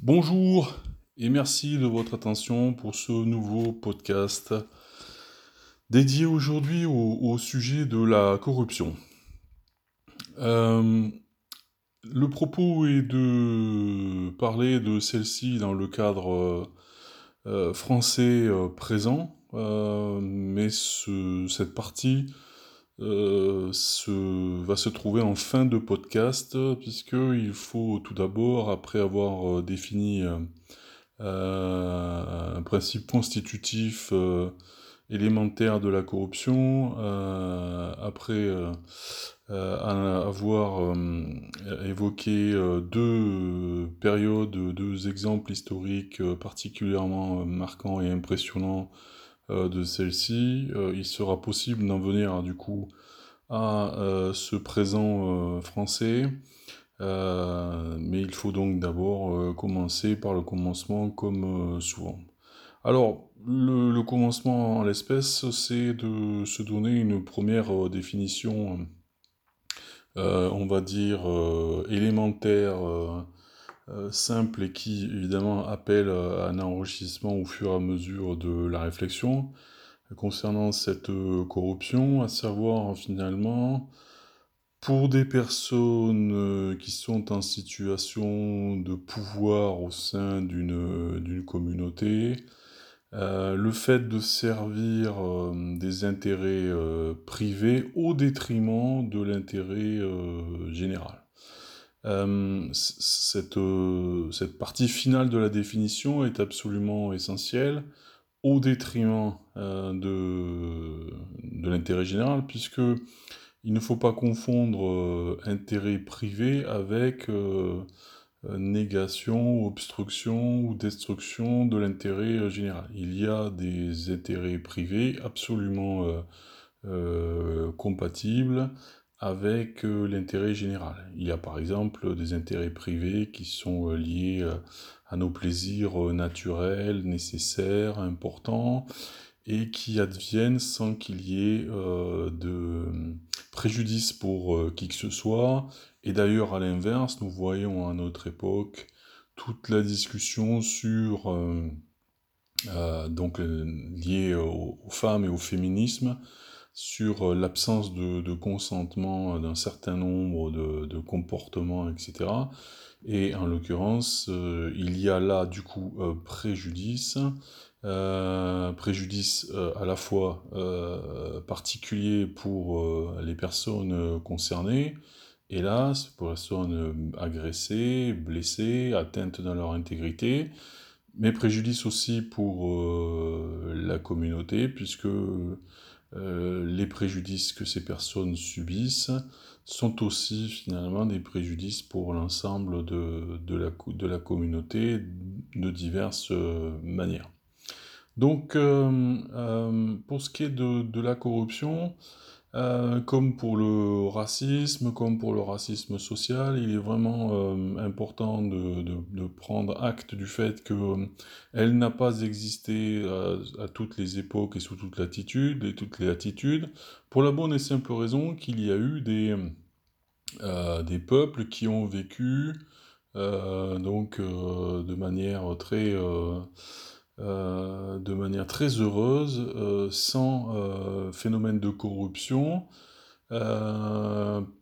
Bonjour et merci de votre attention pour ce nouveau podcast dédié aujourd'hui au, sujet de la corruption. Euh, le propos est de parler de celle-ci dans le cadre euh, euh, français présent, mais cette partie va se trouver en fin de podcast, puisqu'il faut tout d'abord, après avoir défini un principe constitutif élémentaire de la corruption, euh, après euh, euh, avoir évoqué deux périodes, deux exemples historiques particulièrement marquants et impressionnants de celle-ci, il sera possible d'en venir du coup à ce présent français. mais il faut donc d'abord commencer par le commencement comme souvent. Alors, le, commencement en l'espèce, c'est de se donner une première euh, définition, euh, on va dire, euh, élémentaire, simple et qui évidemment appelle à un enrichissement au fur et à mesure de la réflexion concernant cette corruption, à savoir finalement pour des personnes qui sont en situation de pouvoir au sein d'une communauté, euh, le fait de servir euh, des intérêts euh, privés au détriment de l'intérêt général. Cette, cette, partie finale de la définition est absolument essentielle au détriment de, de l'intérêt général, puisque il ne faut pas confondre intérêt privé avec euh, négation, obstruction ou destruction de l'intérêt euh, général. Il y a des intérêts privés absolument euh, compatibles avec l'intérêt général. Il y a par exemple des intérêts privés qui sont liés à nos plaisirs naturels, nécessaires, importants, et qui adviennent sans qu'il y ait de préjudice pour qui que ce soit, et d'ailleurs, à l'inverse, nous voyons à notre époque toute la discussion sur, euh, euh, donc liée aux, femmes et au féminisme, sur l'absence de, consentement d'un certain nombre de, comportements, etc. Et en l'occurrence, euh, il y a là du coup préjudice, préjudice à la fois particulier pour les personnes concernées, hélas, pour personnes euh, agressées, blessées, atteintes dans leur intégrité, mais préjudice aussi pour euh, la communauté, puisque euh, les préjudices que ces personnes subissent sont aussi finalement des préjudices pour l'ensemble de, de, la, de, la, communauté de diverses manières. Donc, pour ce qui est de, de la corruption, euh, comme pour le racisme, comme pour le racisme social, il est vraiment euh, important de, prendre acte du fait qu'elle euh, n'a pas existé à, toutes les époques et sous toutes latitudes les attitudes, pour la bonne et simple raison qu'il y a eu des, des peuples qui ont vécu donc de manière très euh, de manière très heureuse, euh, sans euh, phénomène de corruption,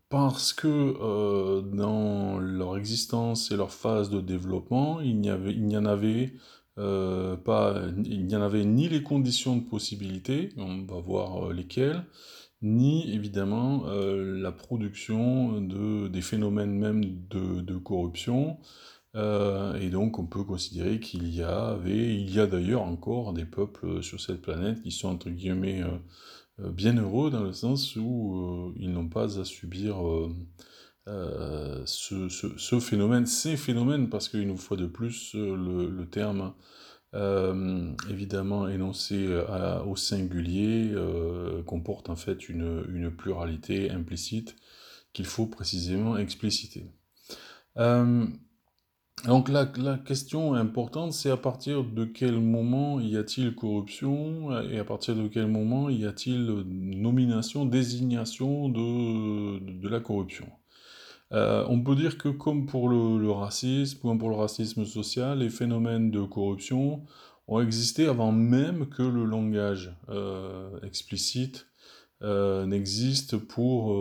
parce que dans leur existence et leur phase de développement, il n'y en avait ni les conditions de possibilité, on va voir lesquelles, ni évidemment la production de, des phénomènes même de corruption, euh, et donc on peut considérer qu'il y avait, il y a d'ailleurs encore des peuples sur cette planète qui sont entre guillemets euh, euh, bien heureux dans le sens où ils n'ont pas à subir ce, phénomène, ces phénomènes, parce qu'une fois de plus, le, terme évidemment énoncé au singulier comporte en fait une, une pluralité implicite qu'il faut précisément expliciter. Donc la, la, question importante, c'est à partir de quel moment y a-t-il corruption et à partir de quel moment y a-t-il nomination, désignation de, de, la corruption? on peut dire que comme pour le, racisme, comme pour le racisme social, les phénomènes de corruption ont existé avant même que le langage explicite n'existe pour,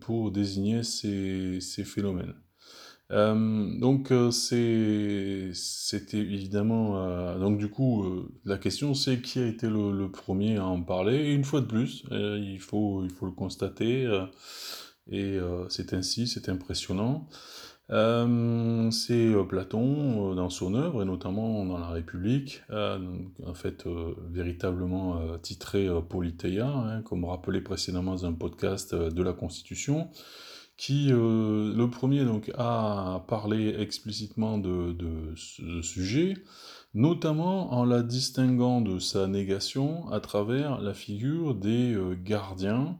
pour désigner ces phénomènes. Euh, donc euh, c'était évidemment euh, donc du coup la question c'est qui a été le, premier à en parler? Et une fois de plus il faut il faut le constater et c'est ainsi c'est impressionnant. C'est Platon dans son œuvre et notamment dans la République en fait véritablement titré Politeia hein, comme rappelé précédemment dans un podcast de la Constitution qui, euh, le premier, donc, a parlé explicitement de, ce sujet, notamment en la distinguant de sa négation à travers la figure des euh, gardiens,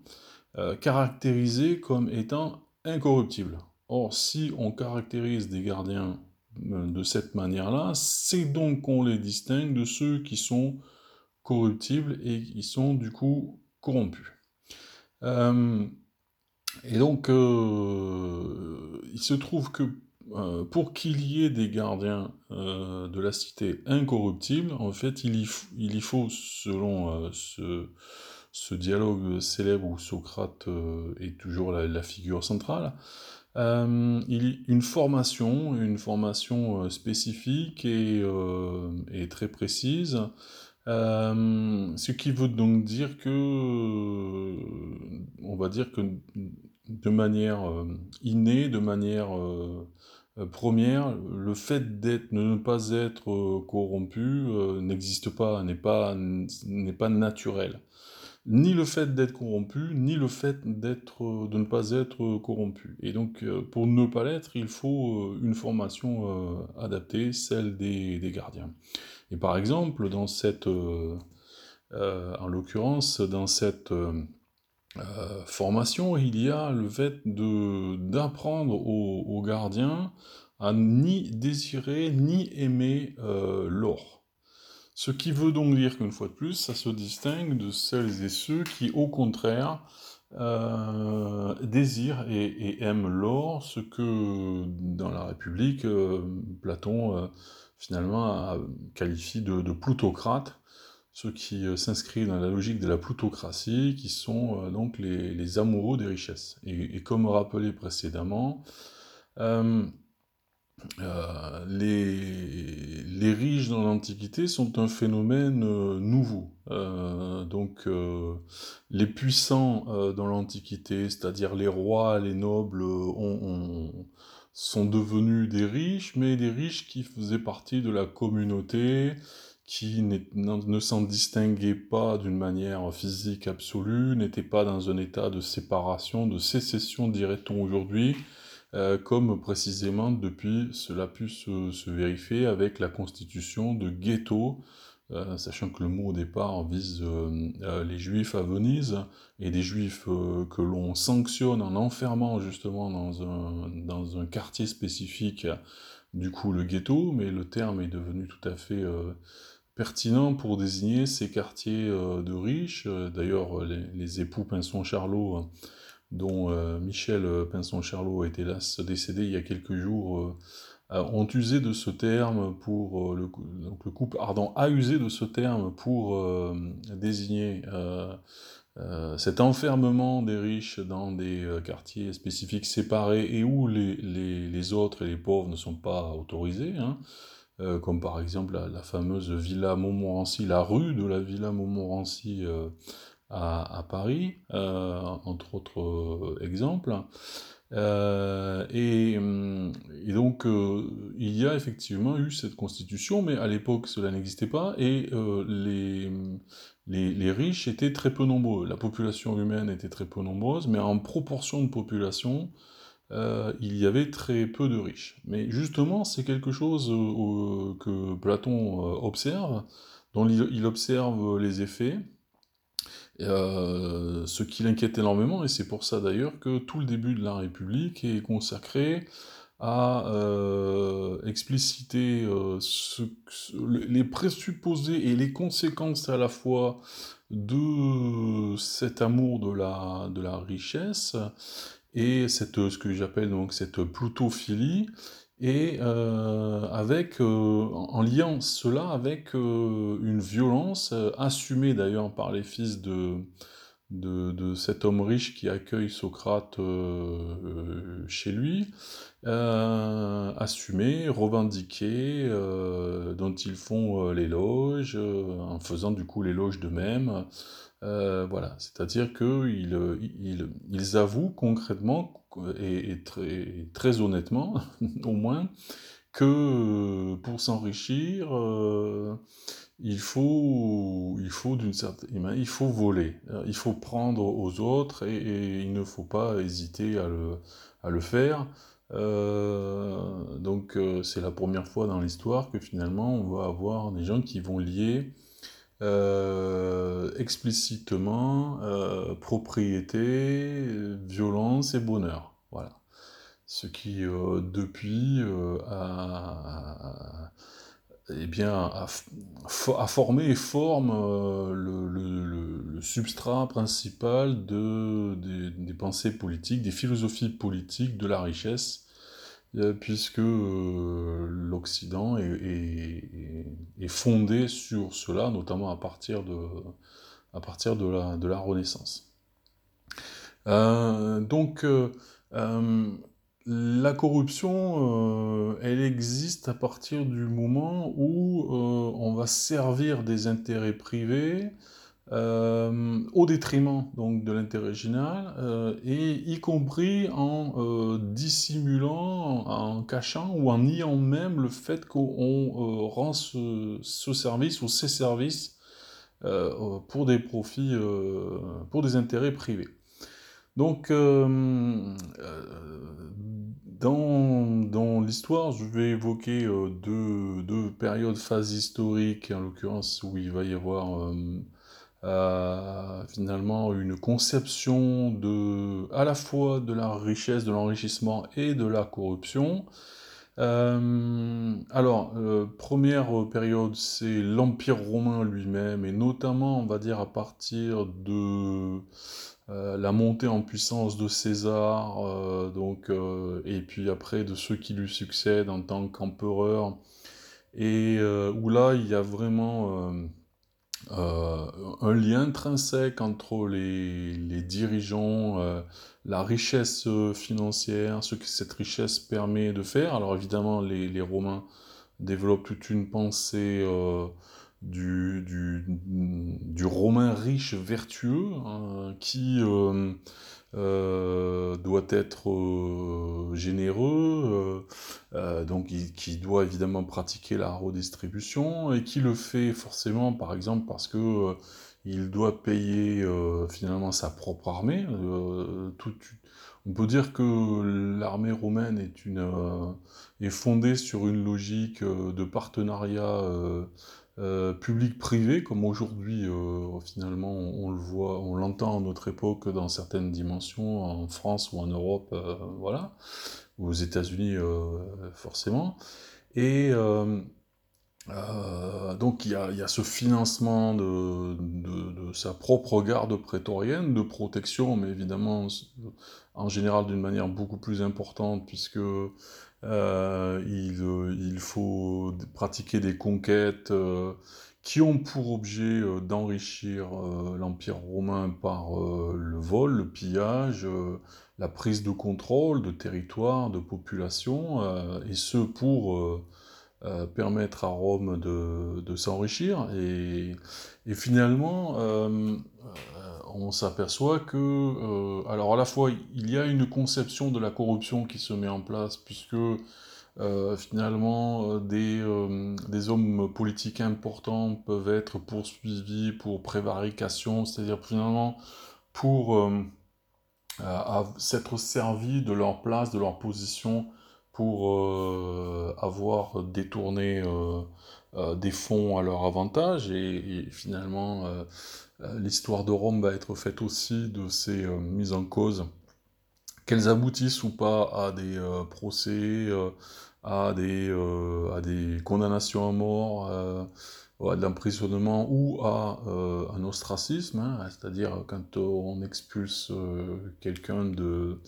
euh, caractérisés comme étant incorruptibles. Or, si on caractérise des gardiens de cette manière-là, c'est donc qu'on les distingue de ceux qui sont corruptibles et qui sont du coup corrompus. Et donc, euh, il se trouve que euh, pour qu'il y ait des gardiens euh, de la cité incorruptibles, en fait, il y, il faut, selon ce, ce, dialogue célèbre où Socrate est toujours la, figure centrale, une formation, une formation spécifique et, et, très précise, ce qui veut donc dire que, on va dire que de manière euh, innée, de manière euh, euh, première, le fait d'être, de ne pas être corrompu n'existe pas, n'est pas, n'est pas naturel. Ni le fait d'être corrompu, ni le fait d'être, de ne pas être corrompu. Et donc, pour ne pas l'être, il faut une formation adaptée, celle des, des, gardiens. Et par exemple, dans cette, en l'occurrence, dans cette euh, formation, il y a le fait d'apprendre aux, gardiens à ni désirer ni aimer euh, l'or. Ce qui veut donc dire qu'une fois de plus, ça se distingue de celles et ceux qui, au contraire, euh, désirent et, aiment l'or, ce que dans la République, Platon finalement qualifie de plutocrate, ceux qui euh, s'inscrivent dans la logique de la plutocratie, qui sont euh, donc les, amoureux des richesses. Et, comme rappelé précédemment, euh, les, riches dans l'Antiquité sont un phénomène nouveau. Donc les puissants dans l'Antiquité, c'est-à-dire les rois, les nobles, sont devenus des riches, mais des riches qui faisaient partie de la communauté, qui ne s'en distinguait pas d'une manière physique absolue, n'était pas dans un état de séparation, de sécession, dirait-on aujourd'hui, euh, comme précisément depuis cela a pu se, vérifier avec la constitution de ghetto, euh, sachant que le mot au départ vise euh, les juifs à Venise, et des juifs que l'on sanctionne en enfermant justement dans un, dans quartier spécifique, du coup le ghetto, mais le terme est devenu tout à fait pertinent pour désigner ces quartiers euh, de riches. Euh, d'ailleurs, les, époux Pinson-Charlot, dont euh, Michel Pinson-Charlot est hélas décédé il y a quelques jours, ont usé de ce terme pour donc le couple ardent a usé de ce terme pour désigner cet enfermement des riches dans des quartiers spécifiques séparés et où les, les, autres et les pauvres ne sont pas autorisés. Hein. Euh, comme par exemple la, fameuse Villa Montmorency, la rue de la Villa Montmorency euh, à, Paris, euh, entre autres exemples. Et, donc, il y a effectivement eu cette constitution, mais à l'époque, cela n'existait pas, et les, les, riches étaient très peu nombreux. La population humaine était très peu nombreuse, mais en proportion de population, euh, il y avait très peu de riches. Mais justement, c'est quelque chose euh, que Platon euh, observe, dont il, observe les effets, ce qui l'inquiète énormément, et c'est pour ça d'ailleurs que tout le début de la République est consacré à expliciter les présupposés et les conséquences à la fois de cet amour de la richesse, et cette, ce que j'appelle donc cette plutophilie, et avec, en liant cela avec une violence assumée d'ailleurs par les fils de, de, cet homme riche qui accueille Socrate chez lui, assumé, revendiqué, dont ils font l'éloge, en faisant du coup l'éloge d'eux-mêmes. Voilà, c'est-à-dire qu'ils ils, ils, avouent concrètement et, très, très, honnêtement, au moins, que pour s'enrichir, euh, il faut, il faut d'une certaine, il faut voler, il faut prendre aux autres et, il ne faut pas hésiter à le, à le faire. Euh, donc euh, c'est la première fois dans l'histoire que finalement on va avoir des gens qui vont lier explicitement propriété, violence et bonheur. Voilà. Ce qui, depuis, a, eh a, formé et forme le, substrat principal de, des, pensées politiques, des philosophies politiques de la richesse, puisque l'Occident est, fondé sur cela, notamment à partir de, à partir de, la, de la Renaissance. donc, euh, la corruption, euh, elle existe à partir du moment où euh, on va servir des intérêts privés au détriment donc de l'intérêt général, et y compris en dissimulant, en cachant ou en niant même le fait qu'on rend ce, service ou ces services pour des profits, pour des intérêts privés. Donc, euh, euh, dans, l'histoire, je vais évoquer euh, deux, périodes, phases historiques, en l'occurrence où il va y avoir finalement une conception de, à la fois de la richesse, de l'enrichissement et de la corruption. alors, première période, c'est l'Empire romain lui-même, et notamment, on va dire, à partir de euh, la montée en puissance de César, euh, donc, euh, et puis après de ceux qui lui succèdent en tant qu'empereur, et où là il y a vraiment un lien intrinsèque entre les, dirigeants, la richesse financière, ce que cette richesse permet de faire. Alors évidemment les, les Romains développent toute une pensée du, du, romain riche vertueux hein, qui euh, euh, doit être euh, généreux, donc qui, doit évidemment pratiquer la redistribution et qui le fait forcément par exemple parce que il doit payer finalement sa propre armée. on peut dire que l'armée romaine est, une, est fondée sur une logique de partenariat euh, public-privé, comme aujourd'hui euh, finalement on, le voit, on l'entend à notre époque dans certaines dimensions, en France ou en Europe, euh, voilà, ou aux États-Unis forcément. Et donc il y, a, ce financement de, de, sa propre garde prétorienne, de protection, mais évidemment en général d'une manière beaucoup plus importante, puisque euh, il, il, faut pratiquer des conquêtes euh, qui ont pour objet euh, d'enrichir l'Empire romain par le vol, le pillage, la prise de contrôle de territoire, de population, et ce pour permettre à Rome de, de s'enrichir. Et, et, finalement, on s'aperçoit que, euh, alors à la fois, il y a une conception de la corruption qui se met en place, puisque euh, finalement, euh, des, hommes politiques importants peuvent être poursuivis pour prévarication, c'est-à-dire finalement pour s'être servis de leur place, de leur position, pour avoir détourné des fonds à leur avantage, et finalement l'histoire de Rome va être faite aussi de ces euh, mises en cause, qu'elles aboutissent ou pas à des euh, procès, à, des, à des condamnations à mort, à de l'emprisonnement ou à un ostracisme, hein, c'est-à-dire quand on expulse quelqu'un de,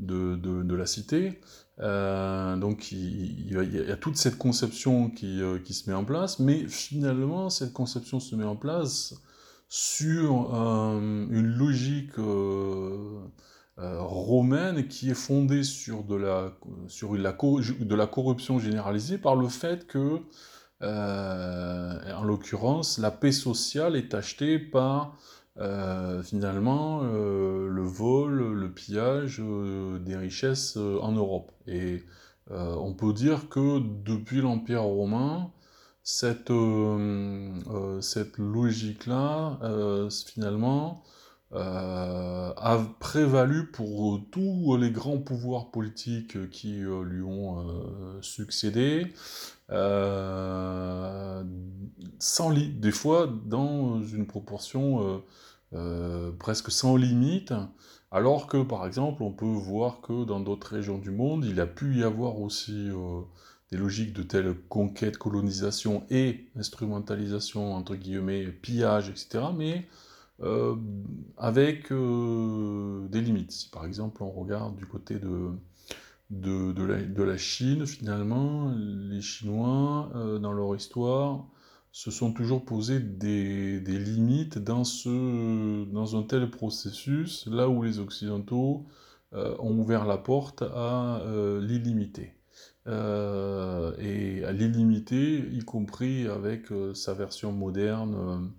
de, de, la cité. donc il, y a toute cette conception qui, qui, se met en place, mais finalement cette conception se met en place sur une logique euh, romaine qui est fondée sur de la, sur de la corruption généralisée par le fait que, euh, en l'occurrence, la paix sociale est achetée par euh, finalement le vol, le pillage des richesses en Europe. Et on peut dire que depuis l'Empire romain, cette, cette logique-là, finalement, euh, a prévalu pour tous les grands pouvoirs politiques qui euh, lui ont euh, succédé, sans des fois dans une proportion presque sans limite, alors que par exemple on peut voir que dans d'autres régions du monde, il a pu y avoir aussi des logiques de telle conquête, colonisation et instrumentalisation, entre guillemets, pillage, etc. Mais euh, avec euh, des limites. Si par exemple on regarde du côté de, la, Chine, finalement, les Chinois, euh, dans leur histoire, se sont toujours posé des, limites dans un tel processus, là où les Occidentaux ont ouvert la porte à l'illimité. Et à l'illimité, y compris avec sa version moderne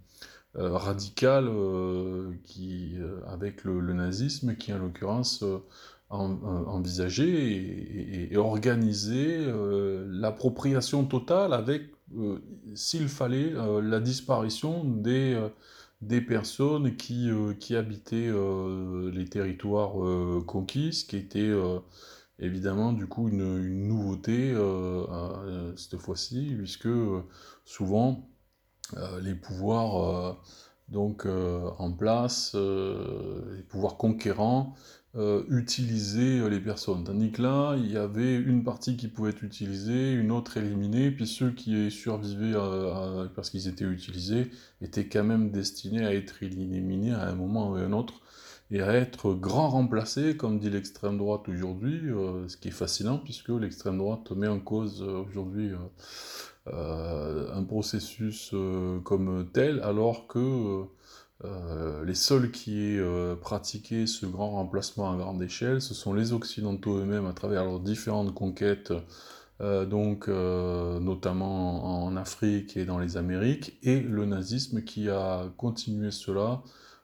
euh, radical euh, qui, euh, avec le, nazisme, qui en l'occurrence envisageait et, organisait l'appropriation totale avec, s'il fallait, la disparition des des personnes qui, qui habitaient les territoires conquis, qui était évidemment du coup une, nouveauté cette fois-ci, puisque souvent euh, les pouvoirs euh, donc euh, en place, les pouvoirs conquérants, utiliser les personnes. Tandis que là, il y avait une partie qui pouvait être utilisée, une autre éliminée, puis ceux qui survivaient parce qu'ils étaient utilisés étaient quand même destinés à être éliminés à un moment ou à un autre et à être grand remplacés, comme dit l'extrême droite aujourd'hui, ce qui est fascinant puisque l'extrême droite met en cause aujourd'hui euh, un processus euh, comme tel, alors que euh, les seuls qui aient pratiqué ce grand remplacement à grande échelle, ce sont les Occidentaux eux-mêmes à travers leurs différentes conquêtes, donc notamment en Afrique et dans les Amériques, et le nazisme qui a continué cela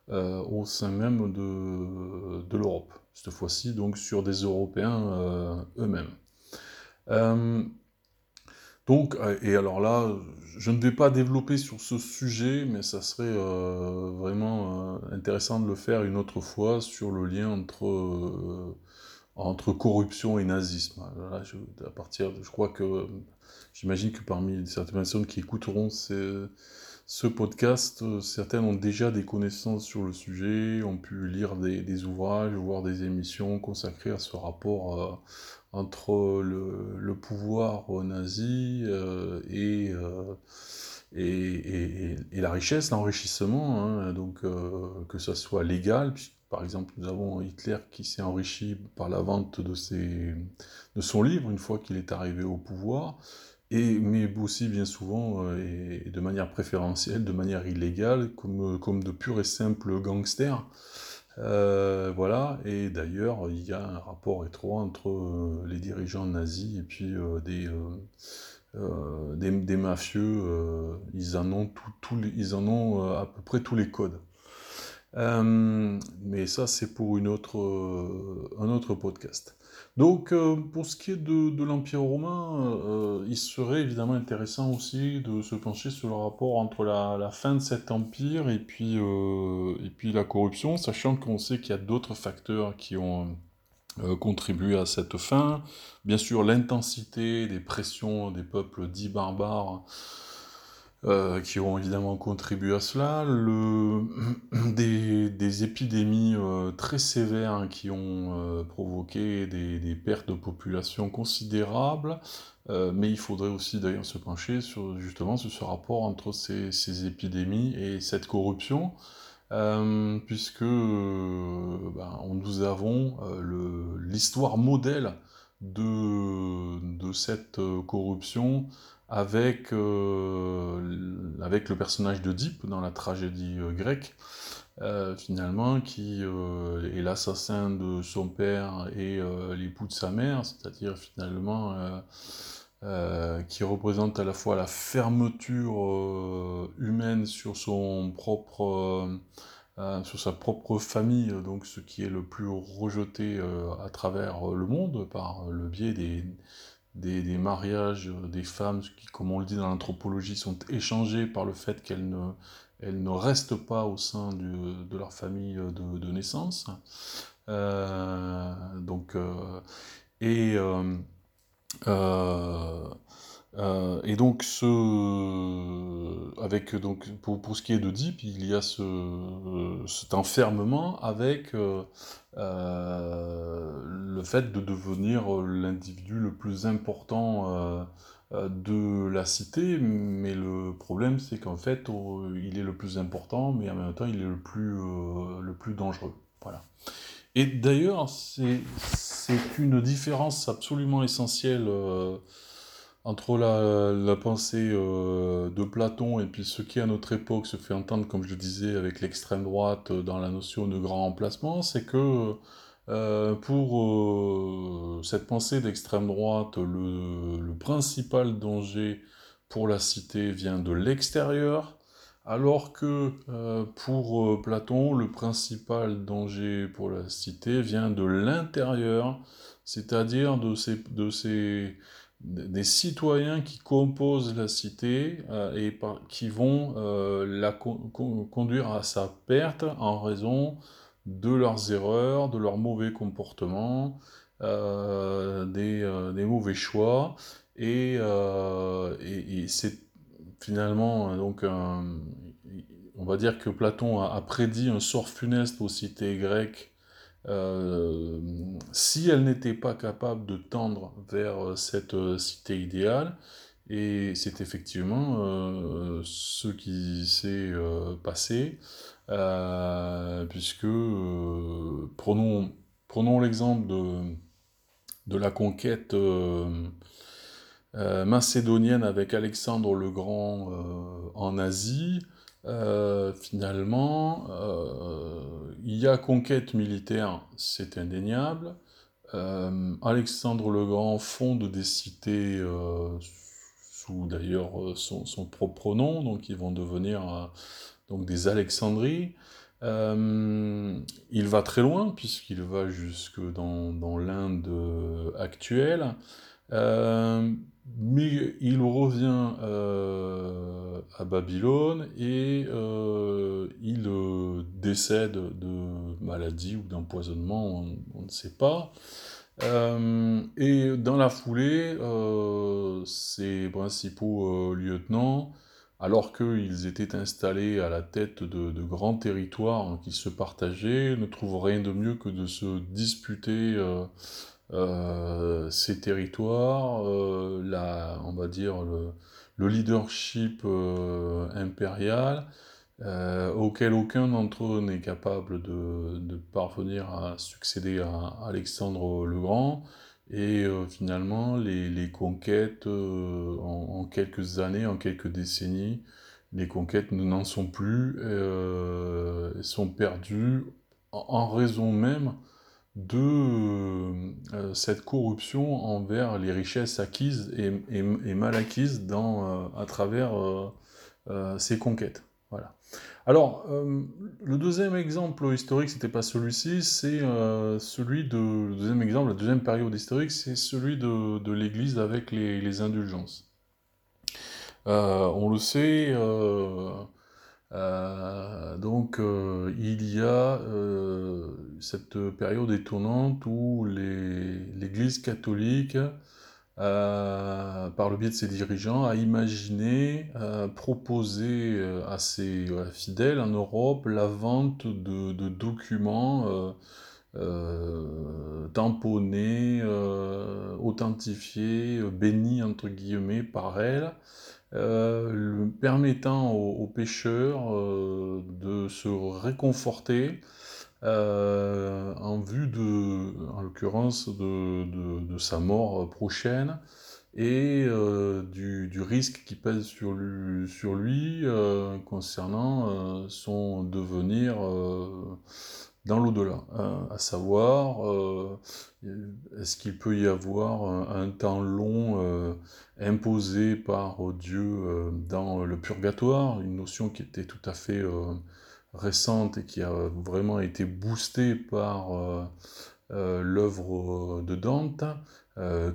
au sein même de, de l'Europe, cette fois-ci donc sur des Européens eux-mêmes. Donc, euh, et alors là, je ne vais pas développer sur ce sujet, mais ça serait euh, vraiment euh, intéressant de le faire une autre fois sur le lien entre, entre corruption et nazisme. Je, à partir je crois que j'imagine que parmi certaines personnes qui écouteront ce podcast, certaines ont déjà des connaissances sur le sujet, ont pu lire des, ouvrages, voir des émissions consacrées à ce rapport entre le, pouvoir nazi euh, euh, et, et, la richesse, l'enrichissement, hein, donc euh, que ça soit légal, par exemple nous avons Hitler qui s'est enrichi par la vente de, ses, de son livre une fois qu'il est arrivé au pouvoir, et, mais aussi bien souvent et, de manière préférentielle, de manière illégale, comme, comme de purs et simples gangsters. Euh, voilà, et d'ailleurs, il y a un rapport étroit entre euh, les dirigeants nazis et puis euh, des, des, mafieux. ils, en ont ils en ont à peu près tous les codes. mais ça, c'est pour une autre, un autre podcast. Donc, euh, pour ce qui est de, l'Empire romain, euh, il serait évidemment intéressant aussi de se pencher sur le rapport entre la, fin de cet empire et euh, et puis la corruption, sachant qu'on sait qu'il y a d'autres facteurs qui ont contribué à cette fin. Bien sûr, l'intensité des pressions des peuples dits barbares euh, qui ont évidemment contribué à cela, le, des, épidémies euh, très sévères hein, qui ont euh, provoqué des, pertes de population considérables, mais il faudrait aussi d'ailleurs se pencher sur justement sur ce rapport entre ces, épidémies et cette corruption, puisque ben, nous avons l'histoire modèle de, de cette corruption avec, euh, avec le personnage Deep dans la tragédie euh, grecque, euh, finalement, qui est l'assassin de son père et l'époux de sa mère, c'est-à-dire finalement qui représente à la fois la fermeture humaine sur son propre sur sa propre famille, donc ce qui est le plus rejeté à travers le monde par le biais des, des, mariages des femmes qui, comme on le dit dans l'anthropologie, sont échangés par le fait qu'elles ne, elles ne restent pas au sein de leur famille de, naissance. Euh, donc, euh, et, euh, euh, et donc, avec, donc pour, pour, ce qui est de Deep, il y a ce, cet enfermement avec euh, euh, le fait de devenir l'individu le plus important de la cité, mais le problème c'est qu'en fait, il est le plus important, mais en même temps, il est le plus, le plus dangereux. Voilà. Et d'ailleurs, c'est une différence absolument essentielle entre la, pensée euh, de Platon et puis ce qui à notre époque se fait entendre, comme je le disais, avec l'extrême droite euh, dans la notion de grand remplacement, c'est que euh, pour cette pensée d'extrême droite, le, le, principal danger pour la cité vient de l'extérieur, alors que pour Platon, le principal danger pour la cité vient de l'intérieur, c'est-à-dire de ces, de ces des citoyens qui composent la cité euh, et qui vont euh, la conduire à sa perte en raison de leurs erreurs, de leurs mauvais comportements, euh, des, mauvais choix. Et, c'est finalement donc on va dire que Platon a, prédit un sort funeste aux cités grecques euh, si elle n'était pas capable de tendre vers euh, cette euh, cité idéale, et c'est effectivement ce qui s'est passé, puisque prenons, prenons l'exemple de, de, la conquête macédonienne avec Alexandre le Grand en Asie. Euh, finalement, euh, il y a conquête militaire, c'est indéniable. Euh, Alexandre le Grand fonde des cités sous d'ailleurs son, propre nom, donc ils vont devenir donc des Alexandries. il va très loin, puisqu'il va jusque dans, dans l'Inde actuelle. Mais il revient euh, à Babylone et euh, il euh, décède de maladie ou d'empoisonnement, on, ne sait pas. et dans la foulée, ses principaux lieutenants, alors qu'ils étaient installés à la tête de, de grands territoires qui se partageaient, ne trouvent rien de mieux que de se disputer euh, ces territoires, euh, la, on va dire le, leadership euh, impérial, auquel aucun d'entre eux n'est capable de, parvenir à succéder à Alexandre le Grand, et finalement les, conquêtes en, quelques années, en quelques décennies, les conquêtes n'en sont plus, sont perdues en raison même de euh, euh, cette corruption envers les richesses acquises et, mal acquises dans, euh, à travers ces conquêtes. Voilà. Alors, le deuxième exemple historique, c'était pas celui-ci, c'est celui de. Le deuxième exemple, la deuxième période historique, c'est celui de, l'Église avec les indulgences. on le sait, euh, donc euh, il y a euh, cette période étonnante où l'Église catholique par le biais de ses dirigeants, a imaginé proposer à ses fidèles en Europe la vente de, de documents euh, tamponné, euh, authentifié, euh, béni entre guillemets par elle, permettant aux, pêcheurs de se réconforter en vue de, en l'occurrence, de, sa mort prochaine et du, risque qui pèse sur lui, concernant son devenir dans l'au-delà, à savoir, euh, est-ce qu'il peut y avoir un, temps long euh, imposé par Dieu euh, dans le purgatoire, une notion qui était tout à fait récente et qui a vraiment été boostée par l'œuvre de Dante,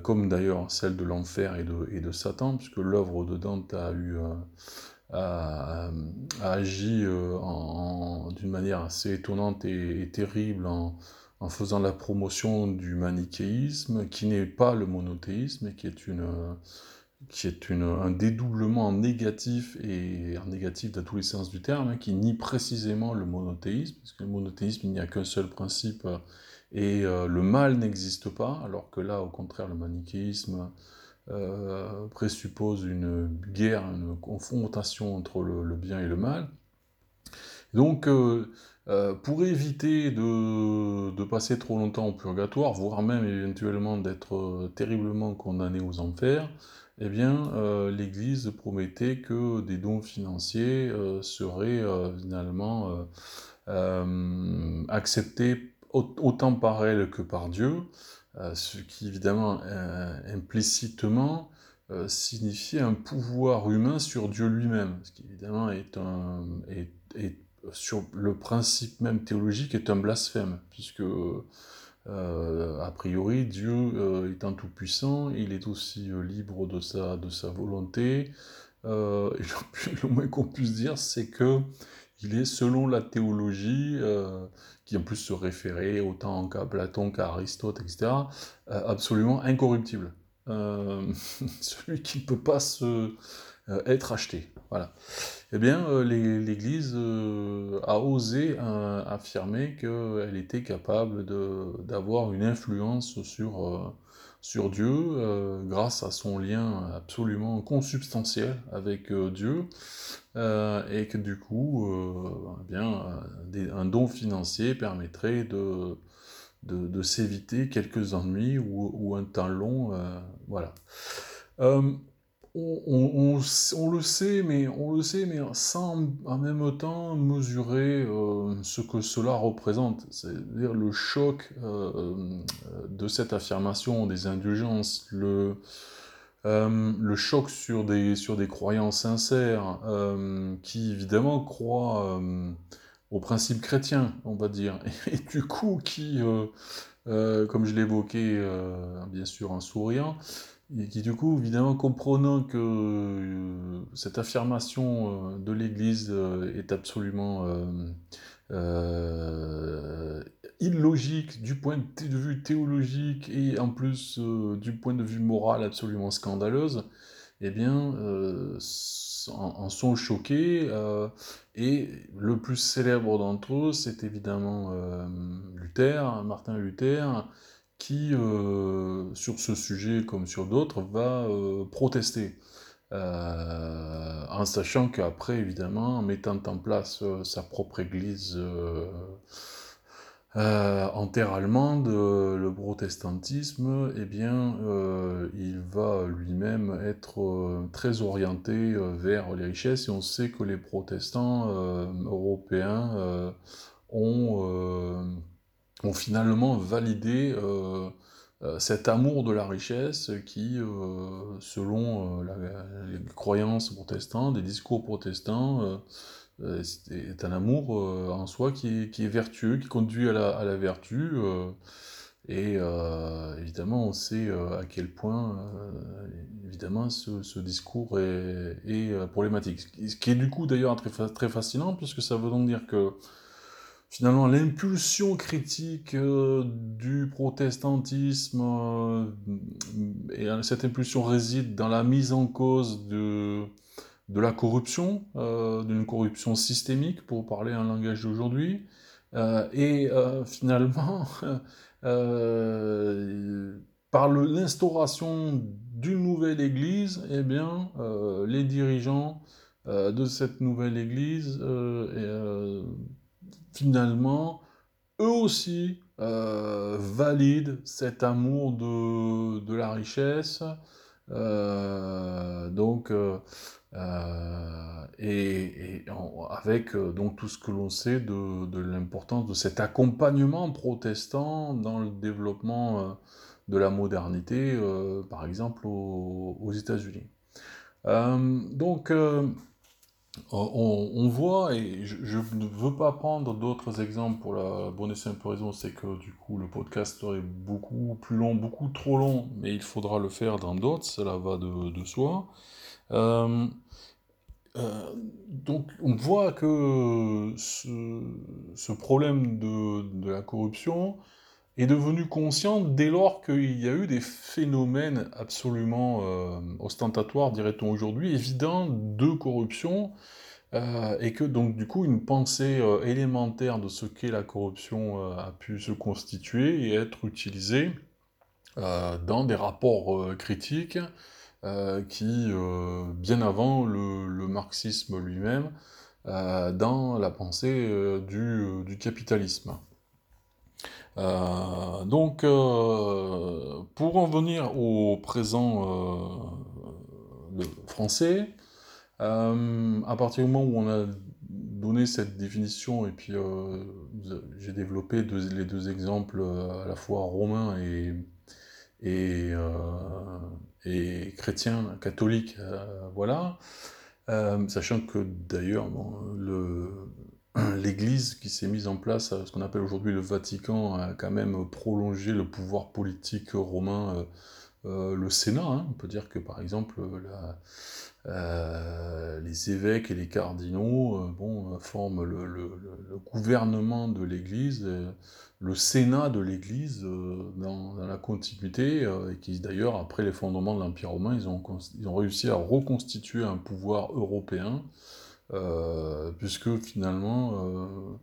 comme d'ailleurs celle de l'enfer et de, et Satan, puisque l'œuvre de Dante a eu agi euh, d'une manière assez étonnante et, terrible en, faisant la promotion du manichéisme, qui n'est pas le monothéisme, et qui est, une, un dédoublement négatif, et en négatif dans tous les sens du terme, hein, qui nie précisément le monothéisme, parce que le monothéisme, il n'y a qu'un seul principe, et euh, le mal n'existe pas, alors que là, au contraire, le manichéisme euh, présuppose une guerre, une confrontation entre le, bien et le mal. Donc, euh, euh, pour éviter de, passer trop longtemps au purgatoire, voire même éventuellement d'être terriblement condamné aux enfers, eh bien, l'Église promettait que des dons financiers seraient finalement acceptés autant par elle que par Dieu, euh, ce qui évidemment euh, implicitement euh, signifie un pouvoir humain sur Dieu lui-même, ce qui évidemment est, un, est, sur le principe même théologique est un blasphème, puisque a priori Dieu étant tout puissant, il est aussi libre de sa, de sa volonté, et le moins qu'on puisse dire, c'est que il est, selon la théologie, euh, qui en plus se référait autant qu'à Platon qu'à Aristote, etc., euh, absolument incorruptible. Euh, celui qui ne peut pas se, être acheté. Voilà. Eh bien, l'Église a osé affirmer qu'elle était capable d'avoir une influence sur sur Dieu euh, grâce à son lien absolument consubstantiel avec euh, Dieu euh, et que du coup eh bien, un don financier permettrait de, de, s'éviter quelques ennuis ou, ou, un temps long voilà on, le sait, mais on le sait, mais sans en même temps mesurer euh, ce que cela représente, c'est-à-dire le choc euh, euh, de cette affirmation des indulgences, le, le choc sur des, sur des croyants sincères, qui évidemment croient aux principes chrétiens, on va dire, et, du coup qui, comme je l'évoquais bien sûr en souriant, et qui du coup, évidemment, comprenant que euh, cette affirmation euh, de l'Église euh, est absolument illogique du point de vue théologique et en plus du point de vue moral absolument scandaleuse, eh bien, en, sont choqués. et le plus célèbre d'entre eux, c'est évidemment Luther, Martin Luther, qui, euh, sur ce sujet comme sur d'autres, va euh, protester. Euh, en sachant qu'après, évidemment, en mettant en place sa propre église en terre allemande, le protestantisme, eh bien, il va lui-même être très orienté vers les richesses, et on sait que les protestants européens ont ont finalement validé euh, euh, cet amour de la richesse qui, euh, selon les croyances protestantes, des discours protestants, est un amour en soi qui est, vertueux, qui conduit à la, vertu. et évidemment, on sait à quel point, évidemment, ce, discours est, problématique. Ce qui est du coup d'ailleurs très, très fascinant, puisque ça veut donc dire que finalement l'impulsion critique du protestantisme, et cette impulsion réside dans la mise en cause de, de la corruption, d'une corruption systémique, pour parler un langage d'aujourd'hui, et finalement, par l'instauration d'une nouvelle église, eh bien, euh, les dirigeants euh, de cette nouvelle église, euh, finalement, eux aussi valident cet amour de, la richesse. donc, et, avec donc tout ce que l'on sait de l'importance de cet accompagnement protestant dans le développement de la modernité, euh, par exemple aux, États-Unis. Euh, donc, euh, on, voit, et je, ne veux pas prendre d'autres exemples pour la bonne et simple raison, c'est que du coup le podcast serait beaucoup plus long, beaucoup trop long, mais il faudra le faire dans d'autres, cela va de, soi. donc on voit que ce, problème de, la corruption est devenu conscient dès lors qu'il y a eu des phénomènes absolument euh, ostentatoires, dirait-on aujourd'hui, évidents de corruption, euh, et que donc du coup une pensée euh, élémentaire de ce qu'est la corruption a pu se constituer et être utilisée dans des rapports critiques qui, bien avant le, marxisme lui-même, dans la pensée du capitalisme. Euh, donc, euh, pour en venir au présent euh, français, à partir du moment où on a donné cette définition, et puis j'ai développé les deux exemples à la fois romains et, et, et chrétiens, catholiques, voilà, sachant que d'ailleurs, le l'Église qui s'est mise en place, ce qu'on appelle aujourd'hui le Vatican, a quand même prolongé le pouvoir politique romain, euh, euh, le Sénat. Hein. On peut dire que par exemple euh, les évêques et les cardinaux bon, forment le, gouvernement de l'Église, le Sénat de l'Église dans, la continuité, et qui d'ailleurs, après l'effondrement de l'Empire romain, ils ont, réussi à reconstituer un pouvoir européen puisque finalement,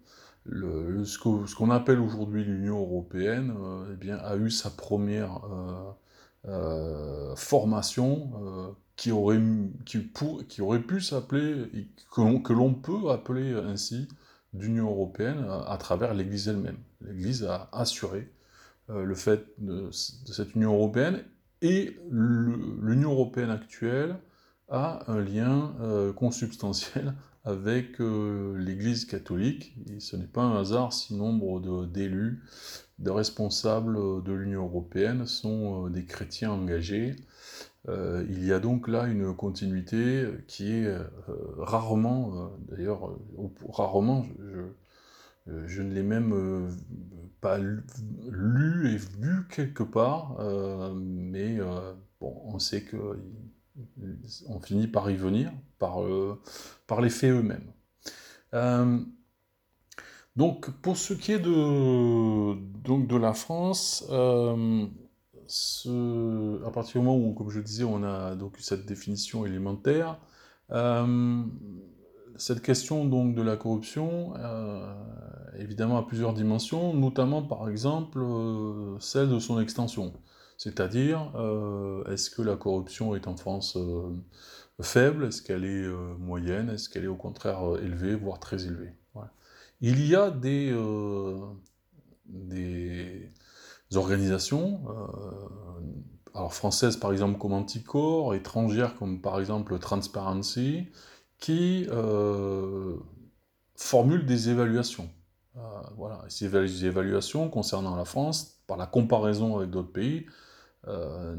euh, ce qu'on appelle aujourd'hui l'Union européenne euh, eh bien, a eu sa première formation qui, aurait, qui, pour, qui aurait pu s'appeler, que l'on peut appeler ainsi, d'Union européenne à, travers l'Église elle-même. L'Église a assuré le fait de, cette Union européenne et l'Union européenne actuelle a un lien euh, consubstantiel avec euh, l'Église catholique, et ce n'est pas un hasard si nombre d'élus, de, responsables de l'Union européenne sont euh, des chrétiens engagés. il y a donc là une continuité qui est rarement, d'ailleurs, rarement, je, je, ne l'ai même pas lu et vu quelque part, mais bon, on sait que on finit par y venir, par, euh, par les faits eux-mêmes. Euh, donc, pour ce qui est de, donc de la France, euh, à partir du moment où, comme je disais, on a donc cette définition élémentaire, cette question donc de la corruption, évidemment, a plusieurs dimensions, notamment par exemple celle de son extension. C'est-à-dire, euh, est-ce que la corruption est en France euh, faible? Est-ce qu'elle est, euh, moyenne? Est-ce qu'elle est au contraire élevée, voire très élevée? Il y a des, des organisations, alors françaises par exemple comme Anticor, étrangères comme par exemple Transparency, qui formulent des évaluations. voilà, ces évaluations concernant la France, par la comparaison avec d'autres pays, euh,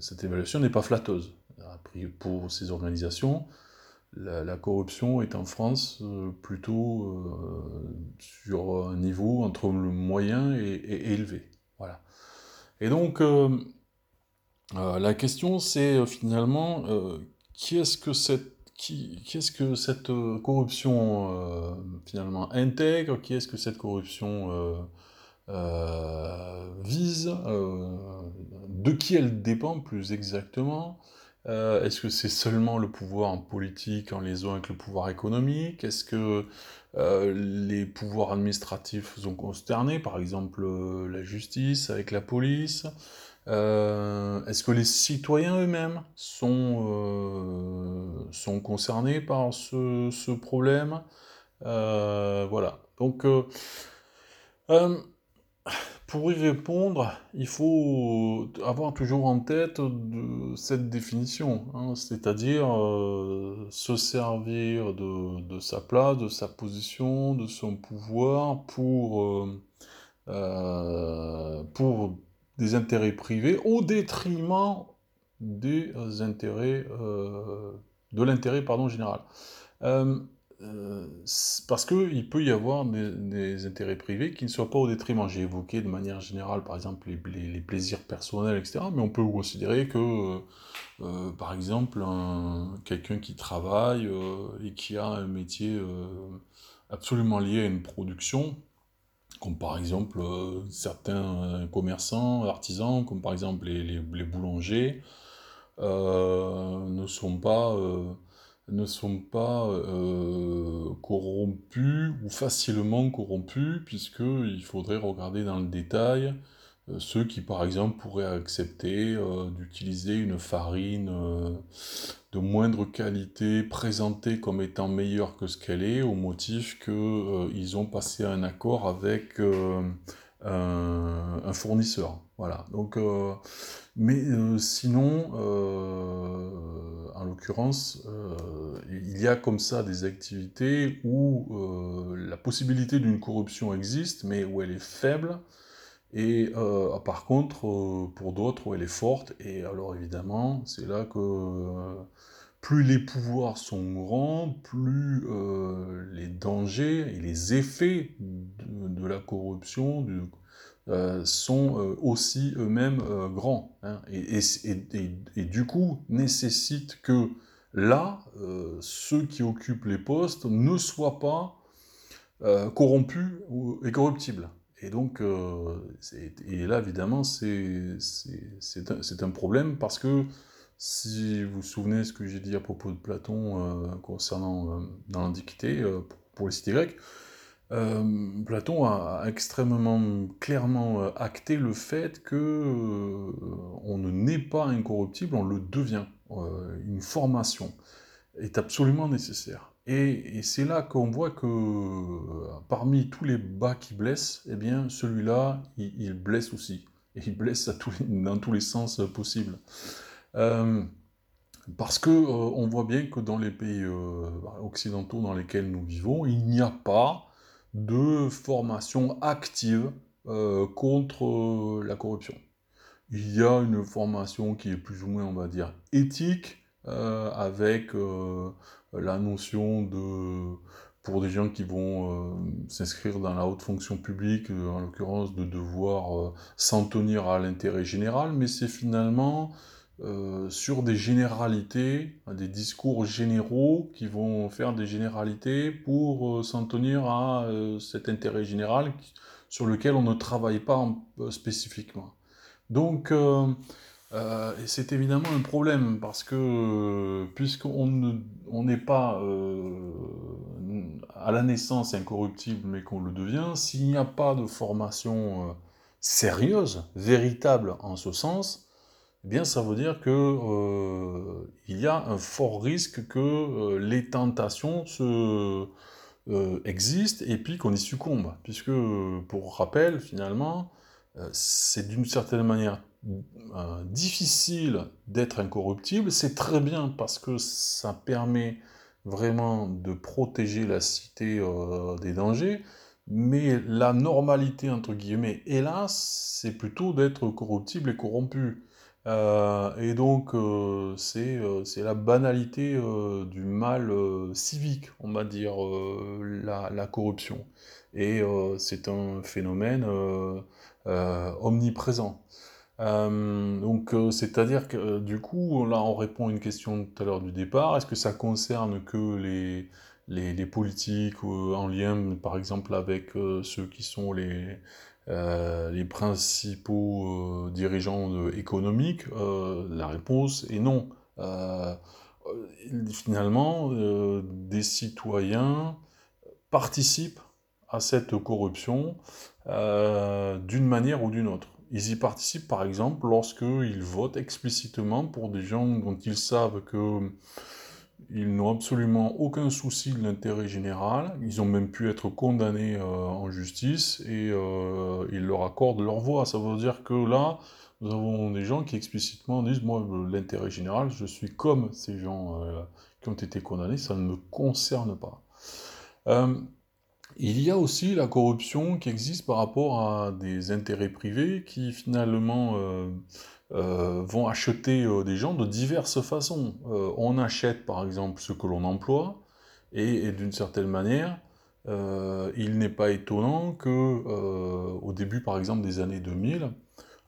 cette évaluation n'est pas flatteuse. Pour ces organisations, la, corruption est en France euh, plutôt euh, sur un niveau entre le moyen et, élevé. Voilà. Et donc, la question c'est finalement, qui est-ce que cette qu'est-ce que cette corruption finalement intègre? Qui est-ce que cette corruption vise De qui elle dépend plus exactement. Est-ce que c'est seulement le pouvoir politique en liaison avec le pouvoir économique? Est-ce que les pouvoirs administratifs sont consternés, par exemple la justice avec la police? Euh, est-ce que les citoyens eux-mêmes sont, euh, concernés par ce, problème? Euh, Voilà. Donc, pour y répondre, il faut avoir toujours en tête cette définition, hein, c'est-à-dire se servir de, sa place, de sa position, de son pouvoir pour, pour des intérêts privés au détriment des intérêts, euh, de l'intérêt pardon, général. Euh, euh, parce qu'il peut y avoir des, intérêts privés qui ne soient pas au détriment. J'ai évoqué de manière générale, par exemple, les, plaisirs personnels, etc. Mais on peut considérer que, par exemple, quelqu'un qui travaille et qui a un métier absolument lié à une production, comme par exemple euh, certains euh, commerçants, artisans, comme par exemple les, boulangers, euh, ne sont pas, ne sont pas corrompus ou facilement corrompus, puisqu'il faudrait regarder dans le détail ceux qui, par exemple, pourraient accepter d'utiliser une farine de moindre qualité présentée comme étant meilleure que ce qu'elle est au motif qu'ils euh, ont passé un accord avec euh, un, fournisseur. Voilà. Donc, euh, mais sinon, en l'occurrence, il y a comme ça des activités où la possibilité d'une corruption existe, mais où elle est faible. Et par contre, pour d'autres, où elle est forte. Et alors évidemment, c'est là que plus les pouvoirs sont grands, plus euh, les dangers et les effets de, la corruption euh, sont euh, aussi eux-mêmes grands. Hein. et, du coup, nécessitent que là, ceux qui occupent les postes ne soient pas corrompus et corruptibles. Et donc, et là, évidemment, c'est un, un, problème parce que si vous vous souvenez ce que j'ai dit à propos de Platon euh, concernant euh, dans l'Antiquité, euh, pour les cités grecques, Platon a extrêmement clairement acté le fait que on ne naît pas incorruptible, on le devient. une formation est absolument nécessaire. Et, c'est là qu'on voit que parmi tous les bas qui blessent, eh bien celui-là, il, blesse aussi. Et il blesse dans tous les sens possibles. Euh, parce que euh, on voit bien que dans les pays euh, occidentaux dans lesquels nous vivons, il n'y a pas de formation active contre la corruption. Il y a une formation qui est plus ou moins, on va dire, éthique, avec la notion de, pour des gens qui vont s'inscrire dans la haute fonction publique, en l'occurrence de devoir s'en tenir à l'intérêt général, mais c'est finalement euh, sur des généralités, des discours généraux qui vont faire des généralités pour euh, s'en tenir à euh, cet intérêt général sur lequel on ne travaille pas spécifiquement. Donc, c'est évidemment un problème parce que puisqu'on n'est pas à la naissance incorruptible mais qu'on le devient, s'il n'y a pas de formation sérieuse, véritable en ce sens, eh bien ça veut dire que euh, il y a un fort risque que euh, les tentations euh, existent et puis qu'on y succombe. Puisque, pour rappel, finalement, c'est d'une certaine manière difficile d'être incorruptible. C'est très bien parce que ça permet vraiment de protéger la cité des dangers. Mais la normalité, entre guillemets, hélas, c'est plutôt d'être corruptible et corrompu. Euh, et donc, euh, euh, c'est la banalité du mal civique, on va dire, la, corruption. Et c'est un phénomène omniprésent. Euh, donc, euh, c'est-à-dire que euh, du coup, là, on répond à une question tout à l'heure du départ. Est-ce que ça concerne que les, les politiques en lien, par exemple, avec ceux qui sont les, les principaux dirigeants économiques La réponse est non. finalement, des citoyens participent à cette corruption d'une manière ou d'une autre. Ils y participent par exemple lorsqu'ils votent explicitement pour des gens dont ils savent que ils n'ont absolument aucun souci de l'intérêt général, ils ont même pu être condamnés euh, en justice et euh, ils leur accordent leur voix. Ça veut dire que là, nous avons des gens qui explicitement disent Moi, l'intérêt général, je suis comme ces gens euh, qui ont été condamnés, ça ne me concerne pas. Il y a aussi la corruption qui existe par rapport à des intérêts privés qui finalement euh, euh, vont acheter euh, des gens de diverses façons. on achète par exemple ce que l'on emploie et, d'une certaine manière, il n'est pas étonnant que au début par exemple des années 2000,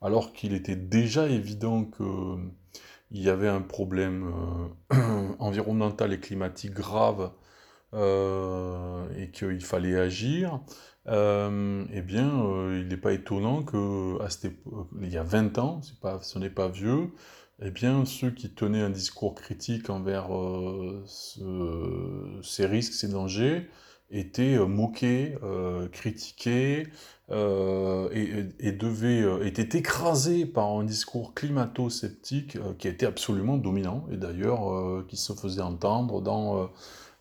alors qu'il était déjà évident qu'il y avait un problème environnemental et climatique grave euh, et qu'il fallait agir, euh, eh bien, euh, il n'est pas étonnant que, cette il y a 20 ans, ce n'est pas vieux, eh bien, ceux qui tenaient un discours critique envers ces risques, ces dangers, étaient moqués, critiqués, et, devaient, étaient écrasés par un discours climato-sceptique qui était absolument dominant, et d'ailleurs qui se faisait entendre dans euh,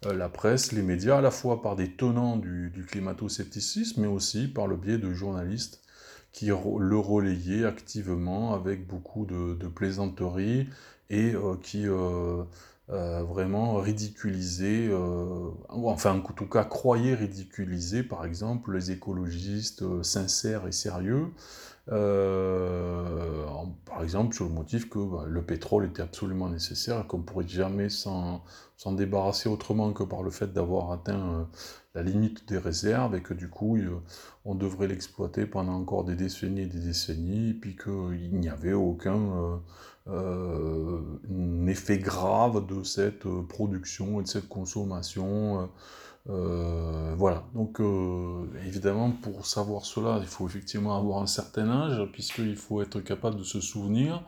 la presse, les médias, à la fois par des tenants du, climato-scepticisme, mais aussi par le biais de journalistes qui le relayaient activement avec beaucoup de, plaisanteries et euh, qui euh, vraiment ridiculisaient, enfin en tout cas croyaient ridiculiser par exemple les écologistes sincères et sérieux, euh, par exemple, sur le motif que bah, le pétrole était absolument nécessaire et qu'on ne pourrait jamais s'en débarrasser autrement que par le fait d'avoir atteint euh, la limite des réserves et que du coup, on devrait l'exploiter pendant encore des décennies et des décennies, et puis qu'il n'y avait aucun euh, effet grave de cette production et de cette consommation. Euh, voilà, donc euh, évidemment pour savoir cela, il faut effectivement avoir un certain âge, puisqu'il faut être capable de se souvenir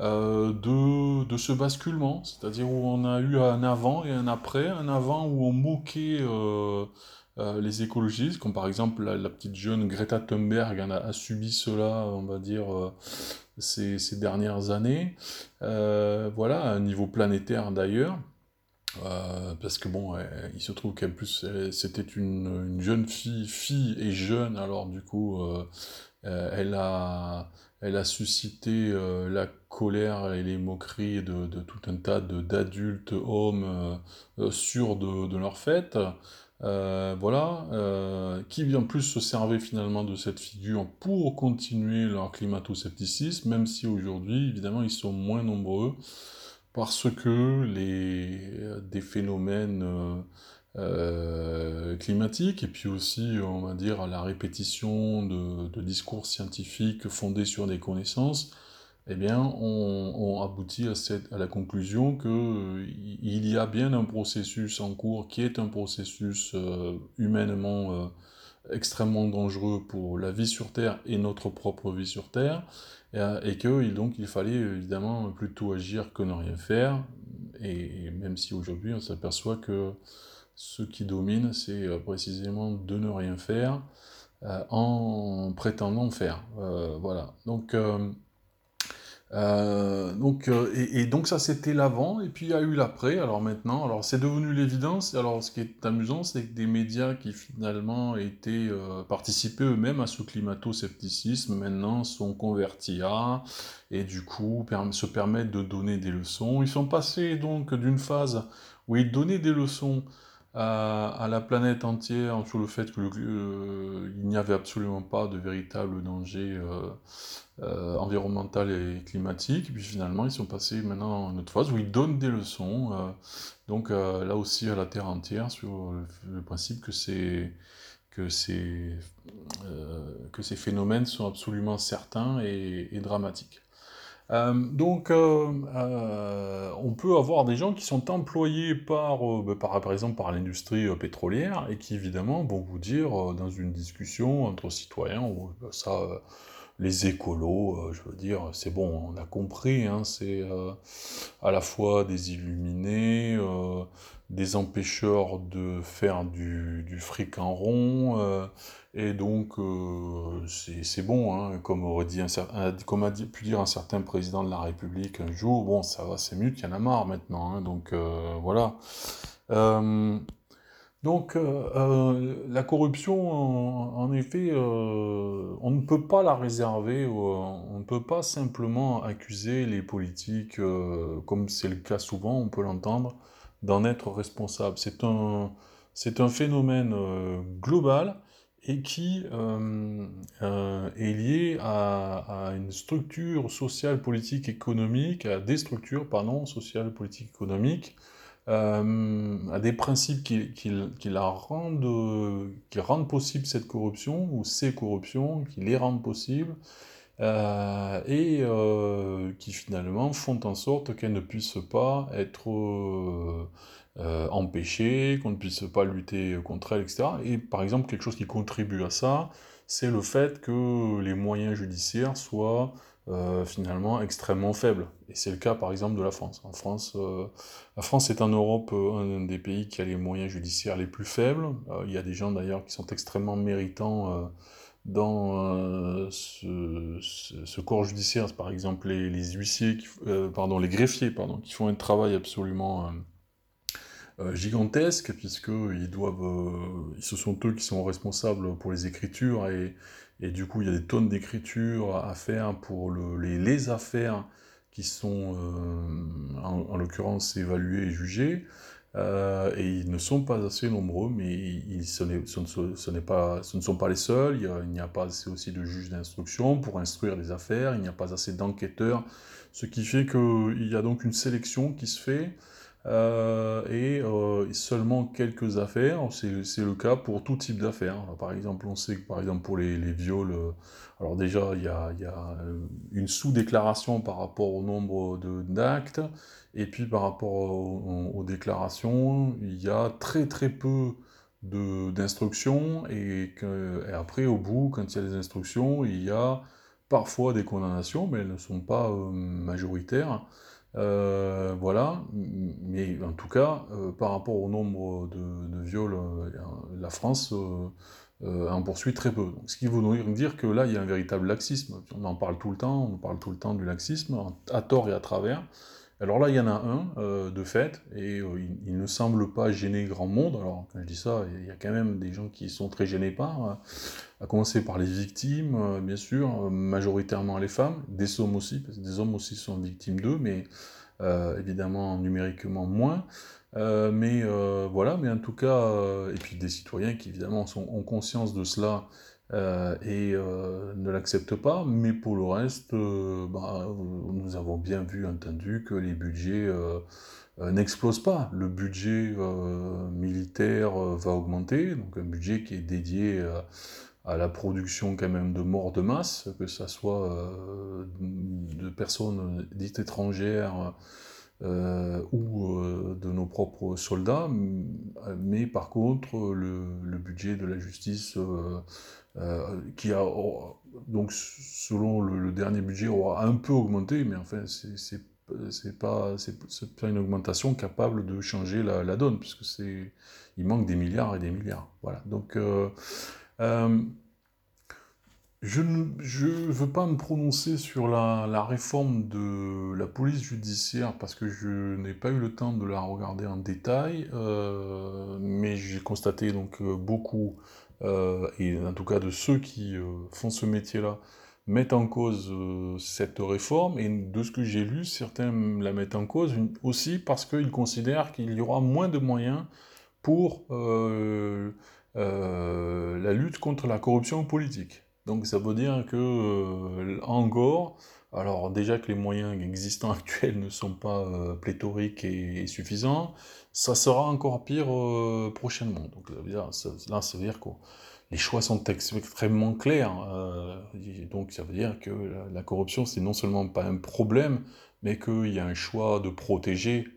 euh, de, ce basculement, c'est-à-dire où on a eu un avant et un après, un avant où on moquait les écologistes, comme par exemple la, petite jeune Greta Thunberg a, subi cela, on va dire, ces, ces, dernières années, voilà, à un niveau planétaire d'ailleurs. Euh, parce que bon, il se trouve qu'en plus c'était une, jeune fille, fille et jeune, alors du coup, euh, euh, elle, a, elle a suscité la colère et les moqueries de, tout un tas d'adultes hommes sûrs de, de, leur fête. voilà, qui en plus se servaient finalement de cette figure pour continuer leur climato-scepticisme, même si aujourd'hui, évidemment, ils sont moins nombreux parce que les, euh, des phénomènes euh, euh, climatiques et puis aussi, on va dire, la répétition de, discours scientifiques fondés sur des connaissances, eh bien, on, aboutit à, cette, à, la conclusion qu'il y a bien un processus en cours qui est un processus humainement extrêmement dangereux pour la vie sur Terre et notre propre vie sur Terre, et, et que donc il fallait évidemment plutôt agir que ne rien faire, et, même si aujourd'hui on s'aperçoit que ce qui domine, c'est euh, précisément de ne rien faire euh, en prétendant faire. Euh, voilà. Donc euh, donc, euh, et, donc ça c'était l'avant, et puis il y a eu l'après, alors maintenant, alors c'est devenu l'évidence, alors ce qui est amusant, c'est que des médias qui finalement étaient euh, participés eux-mêmes à ce climato-scepticisme, maintenant sont convertis à, et du coup se permettent de donner des leçons. Ils sont passés donc d'une phase où ils donnaient des leçons à, la planète entière sur le fait qu'il euh, n'y avait absolument pas de véritable danger euh, euh, environnemental et climatique. Et puis finalement, ils sont passés maintenant à une autre phase où ils donnent des leçons, donc là aussi à la Terre entière, sur le, principe que c'est que ces, que ces phénomènes sont absolument certains et, dramatiques. Donc, on peut avoir des gens qui sont employés par, ben, par, exemple, par l'industrie pétrolière et qui, évidemment, vont vous dire, dans une discussion entre citoyens, ça, les écolos, euh, je veux dire, c'est bon, on a compris, hein, c'est euh, à la fois des illuminés, euh, des empêcheurs de faire du, fric en rond, et donc c'est bon, hein, comme, aurait dit comme a pu dire un certain président de la République un jour, bon, ça va, c'est mieux qu'il y en a marre maintenant, hein, donc voilà. Donc euh, euh, la corruption, en, effet, euh, on ne peut pas la réserver, on ne peut pas simplement accuser les politiques, comme c'est le cas souvent, on peut l'entendre, d'en être responsable. C'est un, phénomène global et qui est lié à, une structure sociale, politique, économique, à des structures, pardon, sociales, politiques, économiques, euh, à des principes qui, la rendent, qui rendent possible cette corruption, ou ces corruptions, qui les rendent possibles, euh, et euh, qui finalement font en sorte qu'elles ne puissent pas être empêchées, qu'on ne puisse pas lutter contre elles, etc. Et par exemple, quelque chose qui contribue à ça, c'est le fait que les moyens judiciaires soient euh, finalement extrêmement faible. Et c'est le cas par exemple de la France. Euh, la France est en Europe euh, un des pays qui a les moyens judiciaires les plus faibles. il y a des gens d'ailleurs qui sont extrêmement méritants dans ce, corps judiciaire, par exemple les, huissiers, pardon, les greffiers, pardon, qui font un travail absolument gigantesque, puisqu'ils doivent, ce sont eux qui sont responsables pour les écritures et, du coup, il y a des tonnes d'écriture à faire pour les, affaires qui sont, euh, en, l'occurrence, évaluées et jugées. Euh, et ils ne sont pas assez nombreux, mais ce, pas, ce, ne sont pas les seuls. Il n'y a, pas assez aussi de juges d'instruction pour instruire les affaires. Il n'y a pas assez d'enquêteurs. Ce qui fait qu'il y a donc une sélection qui se fait euh, et euh, seulement quelques affaires, c'est le cas pour tout type d'affaires. Par exemple, on sait que par exemple pour les, les viols, euh, alors déjà il y a, y a, une sous-déclaration par rapport au nombre d'actes, et puis par rapport aux, déclarations, il y a très très peu d'instructions, et, et, après au bout, quand il y a des instructions, il y a parfois des condamnations, mais elles ne sont pas majoritaires. Euh, voilà, mais en tout cas, euh, par rapport au nombre de, viols, euh, la France en poursuit très peu. ce qui veut dire que là, il y a un véritable laxisme. On en parle tout le temps, on parle tout le temps du laxisme, à tort et à travers. Alors là, il y en a un, euh, de fait, et euh, il, ne semble pas gêner grand monde. Alors, quand je dis ça, il y a quand même des gens qui sont très gênés par, euh, à commencer par les victimes, bien sûr, majoritairement les femmes, des hommes aussi, parce que des hommes aussi sont victimes d'eux, mais évidemment numériquement moins. mais voilà, mais en tout cas, et puis des citoyens qui évidemment ont conscience de cela euh, et euh, ne l'accepte pas, mais pour le reste, euh, bah, nous avons bien vu, entendu, que les budgets n'explosent pas. Le budget militaire va augmenter, donc un budget qui est dédié à la production quand même de morts de masse, que ce soit de personnes dites étrangères ou de nos propres soldats, mais par contre le, budget de la justice qui a, oh, donc selon le, dernier budget, aura un peu augmenté, mais enfin, c'est c'est pas, pas une augmentation capable de changer la, la donne, puisque c'est il manque des milliards et des milliards. Voilà. Donc, euh, euh, je ne je veux pas me prononcer sur la, la, réforme de la police judiciaire parce que je n'ai pas eu le temps de la regarder en détail, mais j'ai constaté donc beaucoup euh, et en tout cas de ceux qui euh, font ce métier-là, mettent en cause euh, cette réforme, et de ce que j'ai lu, certains la mettent en cause aussi parce qu'ils considèrent qu'il y aura moins de moyens pour la lutte contre la corruption politique. Donc ça veut dire que, encore, alors déjà que les moyens existants actuels ne sont pas pléthoriques et, suffisants, ça sera encore pire prochainement. Donc là, ça veut dire qu'il les choix sont extrêmement clairs. donc ça veut dire que la, corruption, c'est non seulement pas un problème, mais qu'il y a un choix de protéger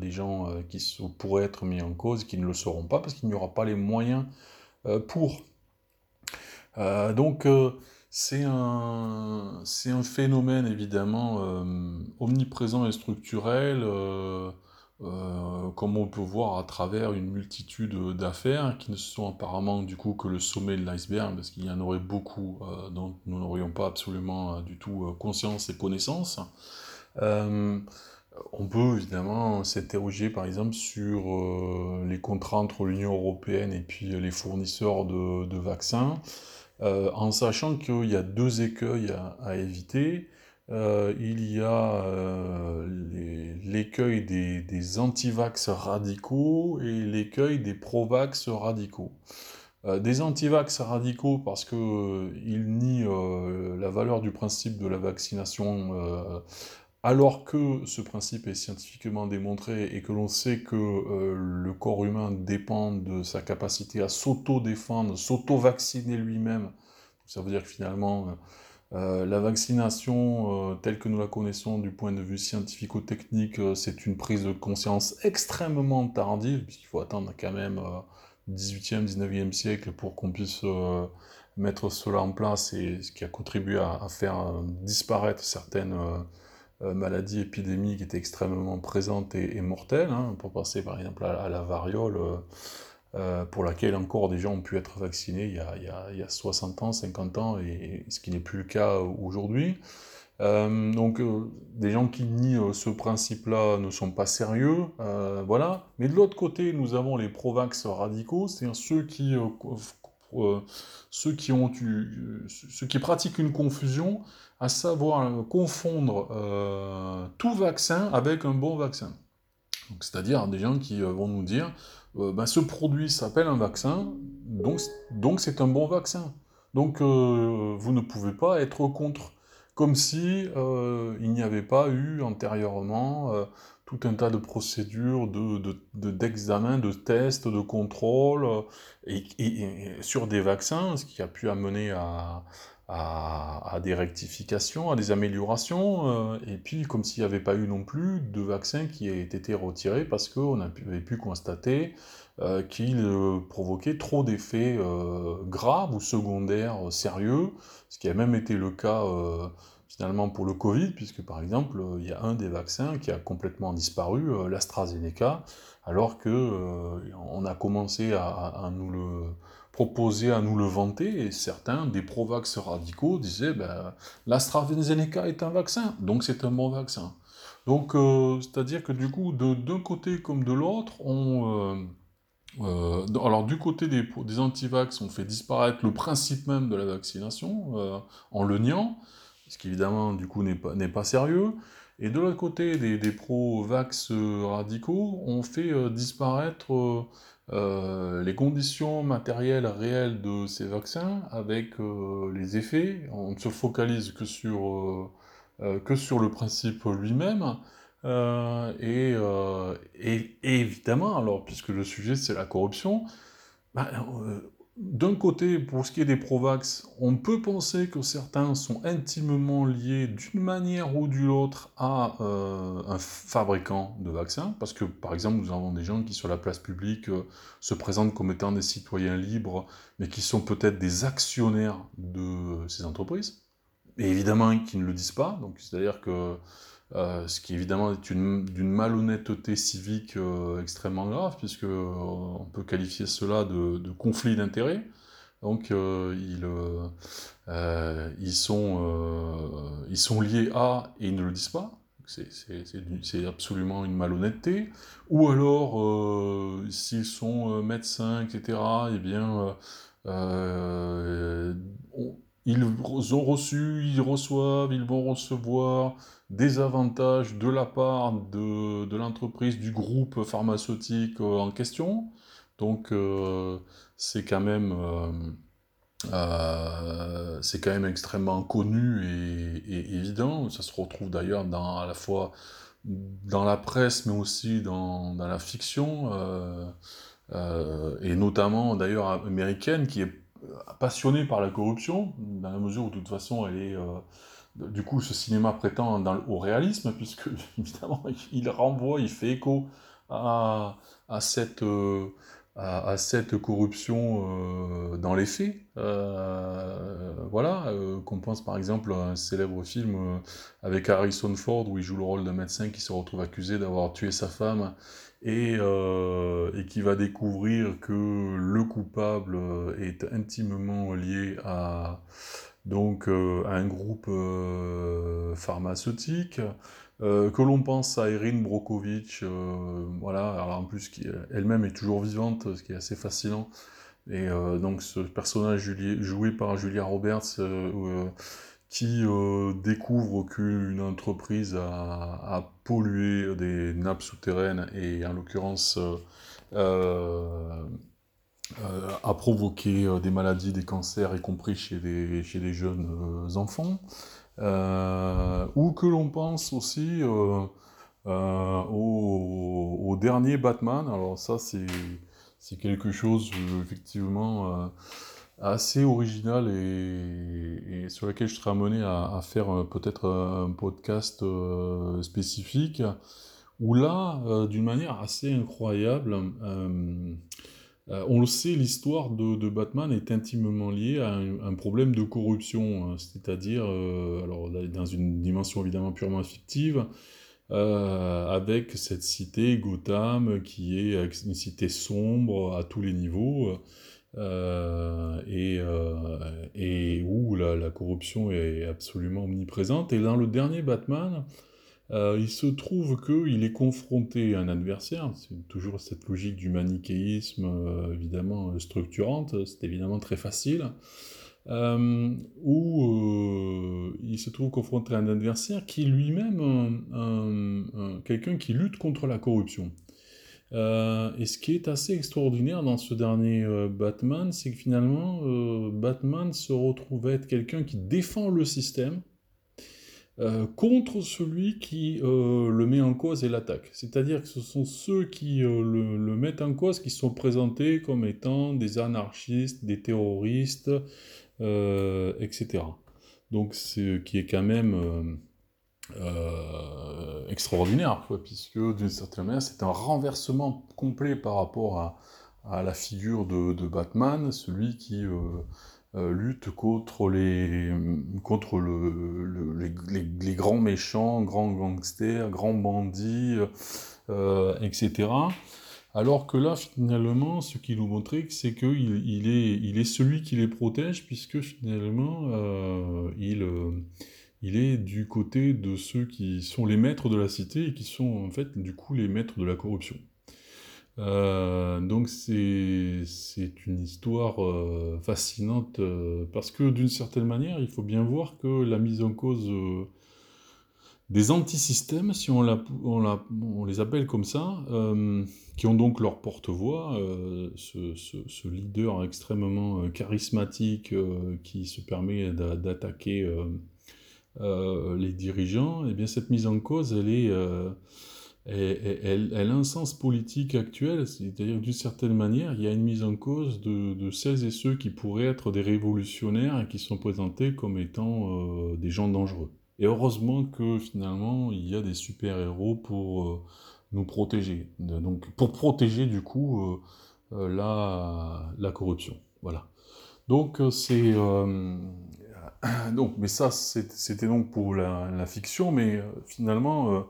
des gens qui pourraient être mis en cause, qui ne le seront pas, parce qu'il n'y aura pas les moyens pour. donc c'est un, un, phénomène évidemment omniprésent et structurel euh, comme on peut voir à travers une multitude d'affaires qui ne sont apparemment du coup que le sommet de l'iceberg, parce qu'il y en aurait beaucoup euh, dont nous n'aurions pas absolument euh, du tout conscience et connaissance. on peut évidemment s'interroger par exemple sur les contrats entre l'Union européenne et puis les fournisseurs de, vaccins, en sachant qu'il y a deux écueils à éviter. Euh, il y a euh, l'écueil des, des antivax radicaux et l'écueil des provax radicaux. Euh, des antivax radicaux parce qu'ils nient la valeur du principe de la vaccination alors que ce principe est scientifiquement démontré et que l'on sait que le corps humain dépend de sa capacité à s'auto-défendre, s'auto-vacciner lui-même, ça veut dire que finalement euh, la vaccination, euh, telle que nous la connaissons du point de vue scientifico-technique, euh, c'est une prise de conscience extrêmement tardive, puisqu'il faut attendre quand même 18e, 19e siècle pour qu'on puisse mettre cela en place, et ce qui a contribué à, faire disparaître certaines maladies épidémiques qui étaient extrêmement présentes et, mortelles, hein, pour passer par exemple à la variole pour laquelle encore des gens ont pu être vaccinés il y a, il y a, 60 ans, 50 ans, et, ce qui n'est plus le cas aujourd'hui. Euh, donc euh, des gens qui nient ce principe-là ne sont pas sérieux, voilà. Mais de l'autre côté, nous avons les provax radicaux, c'est-à-dire ceux qui, ceux qui ont ceux qui pratiquent une confusion, à savoir confondre tout vaccin avec un bon vaccin. C'est-à-dire des gens qui vont nous dire euh, ben, ce produit s'appelle un vaccin, donc c'est un bon vaccin. Donc euh, vous ne pouvez pas être contre. Comme si euh, il n'y avait pas eu antérieurement tout un tas de procédures d'examen, de, de, tests, de contrôle, et, sur des vaccins, ce qui a pu amener à, à, des rectifications, à des améliorations, euh, et puis comme s'il n'y avait pas eu non plus de vaccin qui ait été retiré parce qu'on avait pu constater euh, qu'il euh, provoquait trop d'effets graves ou secondaires sérieux, ce qui a même été le cas finalement pour le Covid, puisque par exemple, il y a un des vaccins qui a complètement disparu, l'AstraZeneca, alors que on a commencé à nous le proposé à nous le vanter, et certains, des pro-vax radicaux, disaient ben, l'AstraZeneca est un vaccin, donc c'est un bon vaccin. Donc, euh, c'est-à-dire que du coup, d'un côté comme de l'autre, on. Euh, euh, alors, du côté des, des anti-vax, on fait disparaître le principe même de la vaccination en le niant, ce qui évidemment, du coup, n'est pas, pas sérieux. Et de l'autre côté, des, des pro-vax radicaux, on fait disparaître euh, les conditions matérielles réelles de ces vaccins avec euh, les effets. On ne se focalise que sur, euh, que sur le principe lui-même. Et, et, évidemment, alors, puisque le sujet c'est la corruption, bah, d'un côté, pour ce qui est des Provax, on peut penser que certains sont intimement liés d'une manière ou d'une autre à euh, un fabricant de vaccins, parce que par exemple, nous avons des gens qui sur la place publique euh, se présentent comme étant des citoyens libres, mais qui sont peut-être des actionnaires de ces entreprises, et évidemment qui ne le disent pas, donc c'est-à-dire que euh, ce qui évidemment est d'une malhonnêteté civique euh, extrêmement grave, puisque euh, on peut qualifier cela de, conflit d'intérêts. Donc ils, ils, sont, ils sont liés à et ils ne le disent pas. C'est absolument une malhonnêteté. Ou alors, s'ils sont médecins, etc., eh bien, ils ont reçu, ils reçoivent, ils vont recevoir des avantages de la part de, l'entreprise, du groupe pharmaceutique euh, en question. Donc euh, c'est quand même... Euh, quand même extrêmement connu et, évident. Ça se retrouve d'ailleurs dans, à la fois dans la presse, mais aussi dans, la fiction, et notamment d'ailleurs américaine, qui est passionné par la corruption, dans la mesure où de toute façon elle est... du coup, ce cinéma prétend au réalisme, puisque évidemment, il renvoie, il fait écho à, cette à, cette corruption euh, dans les faits. Euh, voilà, euh, qu'on pense par exemple à un célèbre film avec Harrison Ford où il joue le rôle d'un médecin qui se retrouve accusé d'avoir tué sa femme et, qui va découvrir que le coupable est intimement lié à donc à un groupe pharmaceutique. Euh, que l'on pense à Erin Brokovich, euh, voilà, alors en plus qui elle-même est toujours vivante, ce qui est assez fascinant. Et euh, donc ce personnage joué par Julia Roberts qui découvre qu'une entreprise a, pollué des nappes souterraines et en l'occurrence a provoqué des maladies, des cancers, y compris chez les, jeunes enfants. Euh, ou que l'on pense aussi euh, euh, au, dernier Batman. Alors ça, c'est quelque chose effectivement assez original et, sur lequel je serai amené à, faire peut-être un podcast spécifique, où là, d'une manière assez incroyable, euh, on le sait, l'histoire de, Batman est intimement liée à un, problème de corruption, hein. c'est-à-dire, euh, dans une dimension évidemment purement fictive, euh, avec cette cité Gotham qui est une cité sombre à tous les niveaux et, où la, corruption est absolument omniprésente. Et dans le dernier Batman, euh, il se trouve qu'il est confronté à un adversaire, c'est toujours cette logique du manichéisme euh, évidemment euh, structurante, c'est évidemment très facile, où il se trouve confronté à un adversaire qui lui-même quelqu'un qui lutte contre la corruption. et ce qui est assez extraordinaire dans ce dernier Batman, c'est que finalement, Batman se retrouve à être quelqu'un qui défend le système, euh, contre celui qui euh, le met en cause et l'attaque. C'est-à-dire que ce sont ceux qui euh, le, mettent en cause qui sont présentés comme étant des anarchistes, des terroristes, etc. Donc ce qui est quand même extraordinaire, puisque d'une certaine manière c'est un renversement complet par rapport à, la figure de, Batman, celui qui lutte contre les contre le, les, grands méchants, grands gangsters, grands bandits, euh, etc. Alors que là, finalement, ce qu'il nous montrait, c'est qu'il il est, il est celui qui les protège, puisque finalement, euh, il, il est du côté de ceux qui sont les maîtres de la cité et qui sont en fait, du coup, les maîtres de la corruption. Euh, donc c'est une histoire euh, fascinante euh, parce que d'une certaine manière, il faut bien voir que la mise en cause des antisystèmes, si on, les appelle comme ça, qui ont donc leur porte-voix, ce, ce, leader extrêmement charismatique qui se permet d'attaquer les dirigeants, et eh bien cette mise en cause, elle est elle, a un sens politique actuel, c'est-à-dire d'une certaine manière, il y a une mise en cause de, celles et ceux qui pourraient être des révolutionnaires et qui sont présentés comme étant euh, des gens dangereux. Et heureusement que finalement, il y a des super-héros pour euh, nous protéger, donc pour protéger du coup euh, la, corruption. Voilà. Donc c'est donc, mais ça c'était donc pour la, fiction, mais finalement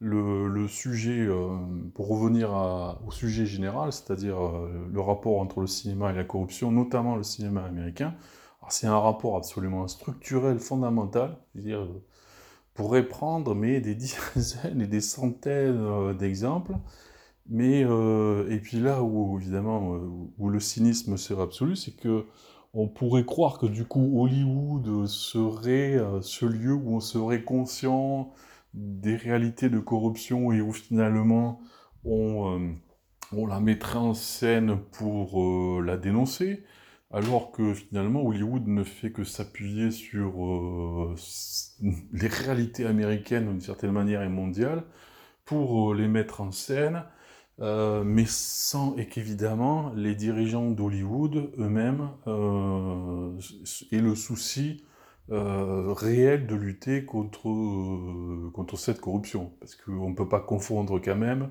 le, sujet, euh, pour revenir au sujet général, c'est-à-dire euh, le rapport entre le cinéma et la corruption, notamment le cinéma américain, c'est un rapport absolument structurel, fondamental, c'est-à-dire euh, pourrait prendre mais des dizaines et des centaines d'exemples, mais et puis là où évidemment où le cynisme serait absolu, c'est que on pourrait croire que du coup Hollywood serait ce lieu où on serait conscient des réalités de corruption et où finalement on, euh, on la mettrait en scène pour euh, la dénoncer, alors que finalement Hollywood ne fait que s'appuyer sur euh, les réalités américaines d'une certaine manière et mondiales pour les mettre en scène mais sans et qu'évidemment les dirigeants d'Hollywood eux-mêmes aient le souci réel de lutter contre, contre cette corruption. Parce qu'on ne peut pas confondre quand même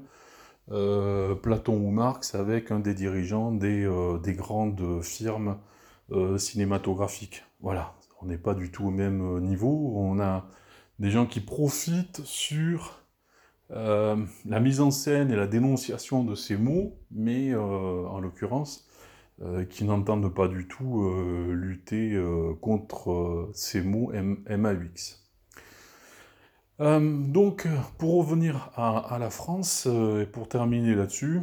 Platon ou Marx avec un des dirigeants des, des grandes firmes cinématographiques. Voilà, on n'est pas du tout au même niveau. On a des gens qui profitent sur euh, la mise en scène et la dénonciation de ces mots, mais euh, en l'occurrence, euh, qui n'entendent pas du tout lutter contre ces mots MAUX. donc, pour revenir à, la France, et pour terminer là-dessus,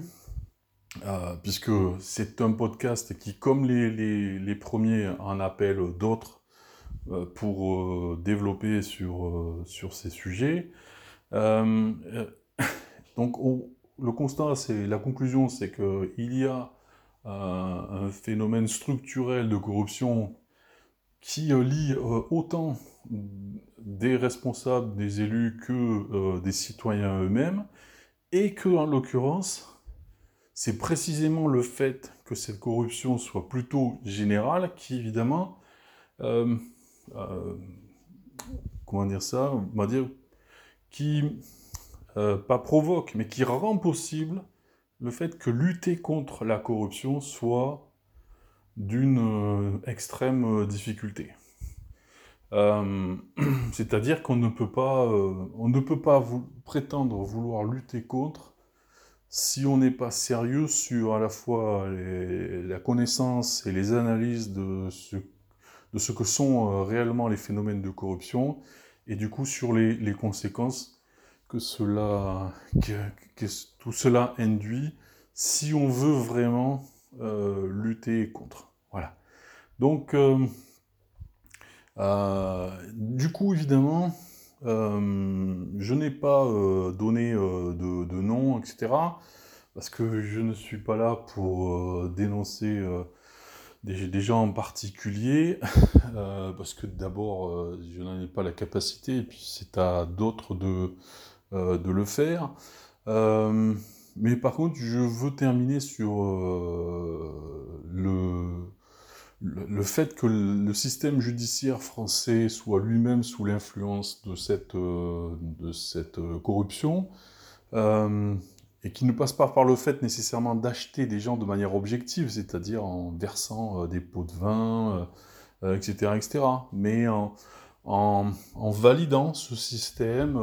puisque c'est un podcast qui, comme les premiers, en appelle d'autres euh, pour euh, développer sur, euh, sur ces sujets. donc le constat, c'est la conclusion, c'est qu'il y a un phénomène structurel de corruption qui lie autant des responsables, des élus que des citoyens eux-mêmes, et que en l'occurrence, c'est précisément le fait que cette corruption soit plutôt générale qui évidemment euh, comment dire ça, on dire, qui, euh, pas provoque, mais qui rend possible le fait que lutter contre la corruption soit d'une euh, extrême difficulté. C'est-à-dire qu'on ne peut pas, prétendre vouloir lutter contre si on n'est pas sérieux sur à la fois la connaissance et les analyses de ce que sont euh, réellement les phénomènes de corruption et du coup sur les, conséquences que, cela, que, tout cela induit si on veut vraiment euh, lutter contre. Voilà. Donc, euh, du coup, évidemment, je n'ai pas donné de, nom, etc. Parce que je ne suis pas là pour dénoncer des, gens en particulier, euh, parce que d'abord, euh, je n'en ai pas la capacité, et puis c'est à d'autres de, euh, de le faire. mais par contre, je veux terminer sur le, le, fait que le système judiciaire français soit lui-même sous l'influence de cette, de cette corruption et qui ne passe pas par le fait nécessairement d'acheter des gens de manière objective, c'est-à-dire en versant euh, des pots de vin, etc., euh, etc., euh, mais en, en, validant ce système.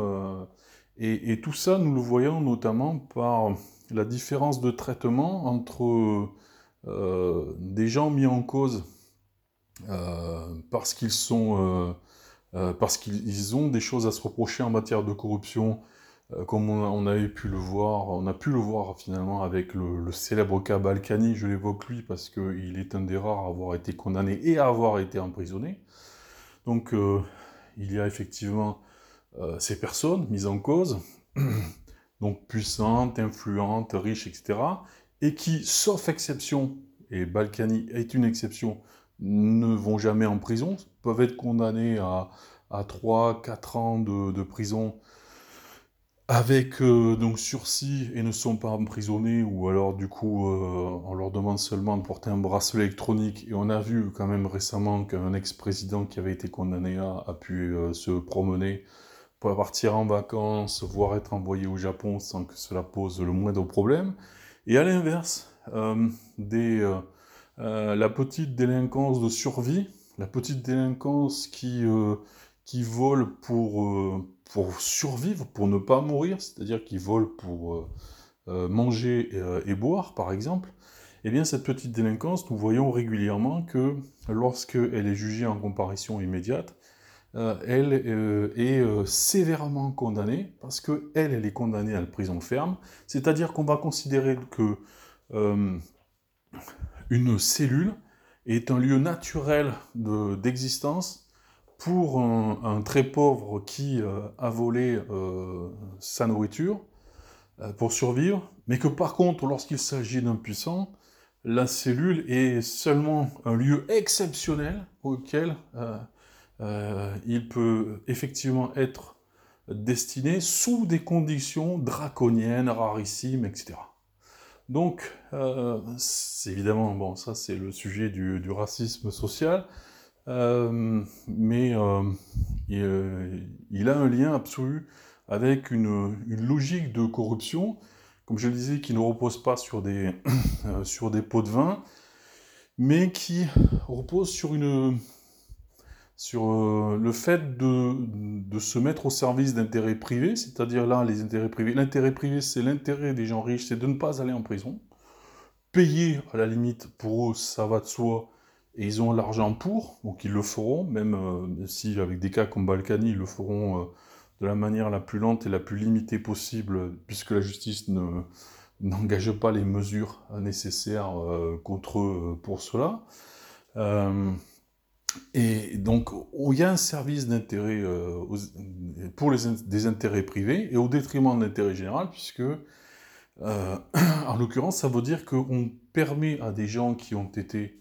Et, tout ça, nous le voyons notamment par la différence de traitement entre des gens mis en cause parce qu'ils sont... parce qu'ils ont des choses à se reprocher en matière de corruption euh, comme on, avait pu le voir, on a pu le voir finalement avec le, célèbre cas Balkany, je l'évoque lui parce qu'il est un des rares à avoir été condamné et à avoir été emprisonné. Donc euh, il y a effectivement euh, ces personnes mises en cause, donc puissantes, influentes, riches, etc., et qui, sauf exception, et Balkany est une exception, ne vont jamais en prison, peuvent être condamnés à, à 3-4 ans de, prison avec euh, donc sursis et ne sont pas emprisonnés, ou alors du coup euh, on leur demande seulement de porter un bracelet électronique. Et on a vu quand même récemment qu'un ex-président qui avait été condamné a pu se promener pour partir en vacances, voire être envoyé au Japon sans que cela pose le moindre problème. Et à l'inverse, des, la petite délinquance de survie, la petite délinquance qui, qui vole pour pour survivre, pour ne pas mourir, c'est-à-dire qu'ils volent pour euh, euh, manger euh, et, boire, par exemple, eh bien cette petite délinquance, nous voyons régulièrement que lorsqu'elle est jugée en comparution immédiate, elle est sévèrement condamnée parce qu'elle, elle est condamnée à la prison ferme, c'est-à-dire qu'on va considérer que une cellule est un lieu naturel d'existence pour un, très pauvre qui euh, a volé euh, sa nourriture euh, pour survivre, mais que par contre, lorsqu'il s'agit d'un puissant, la cellule est seulement un lieu exceptionnel auquel il peut effectivement être destiné sous des conditions draconiennes, rarissimes, etc. Donc, c'est évidemment, bon, ça c'est le sujet du, racisme social, mais il, a un lien absolu avec une, logique de corruption, comme je le disais, qui ne repose pas sur des, sur des pots de vin, mais qui repose sur une, sur euh, le fait de, se mettre au service d'intérêts privés, c'est-à-dire là, les intérêts privés. L'intérêt privé, c'est l'intérêt des gens riches, c'est de ne pas aller en prison. Payer, à la limite, pour eux, ça va de soi, et ils ont l'argent pour, donc ils le feront, même euh, si avec des cas comme Balkany, ils le feront euh, de la manière la plus lente et la plus limitée possible, puisque la justice n'engage pas les mesures nécessaires contre eux pour cela. Et donc, il y a un service d'intérêt euh, pour les, des intérêts privés et au détriment de l'intérêt général, puisque, euh, en l'occurrence, ça veut dire qu'on permet à des gens qui ont été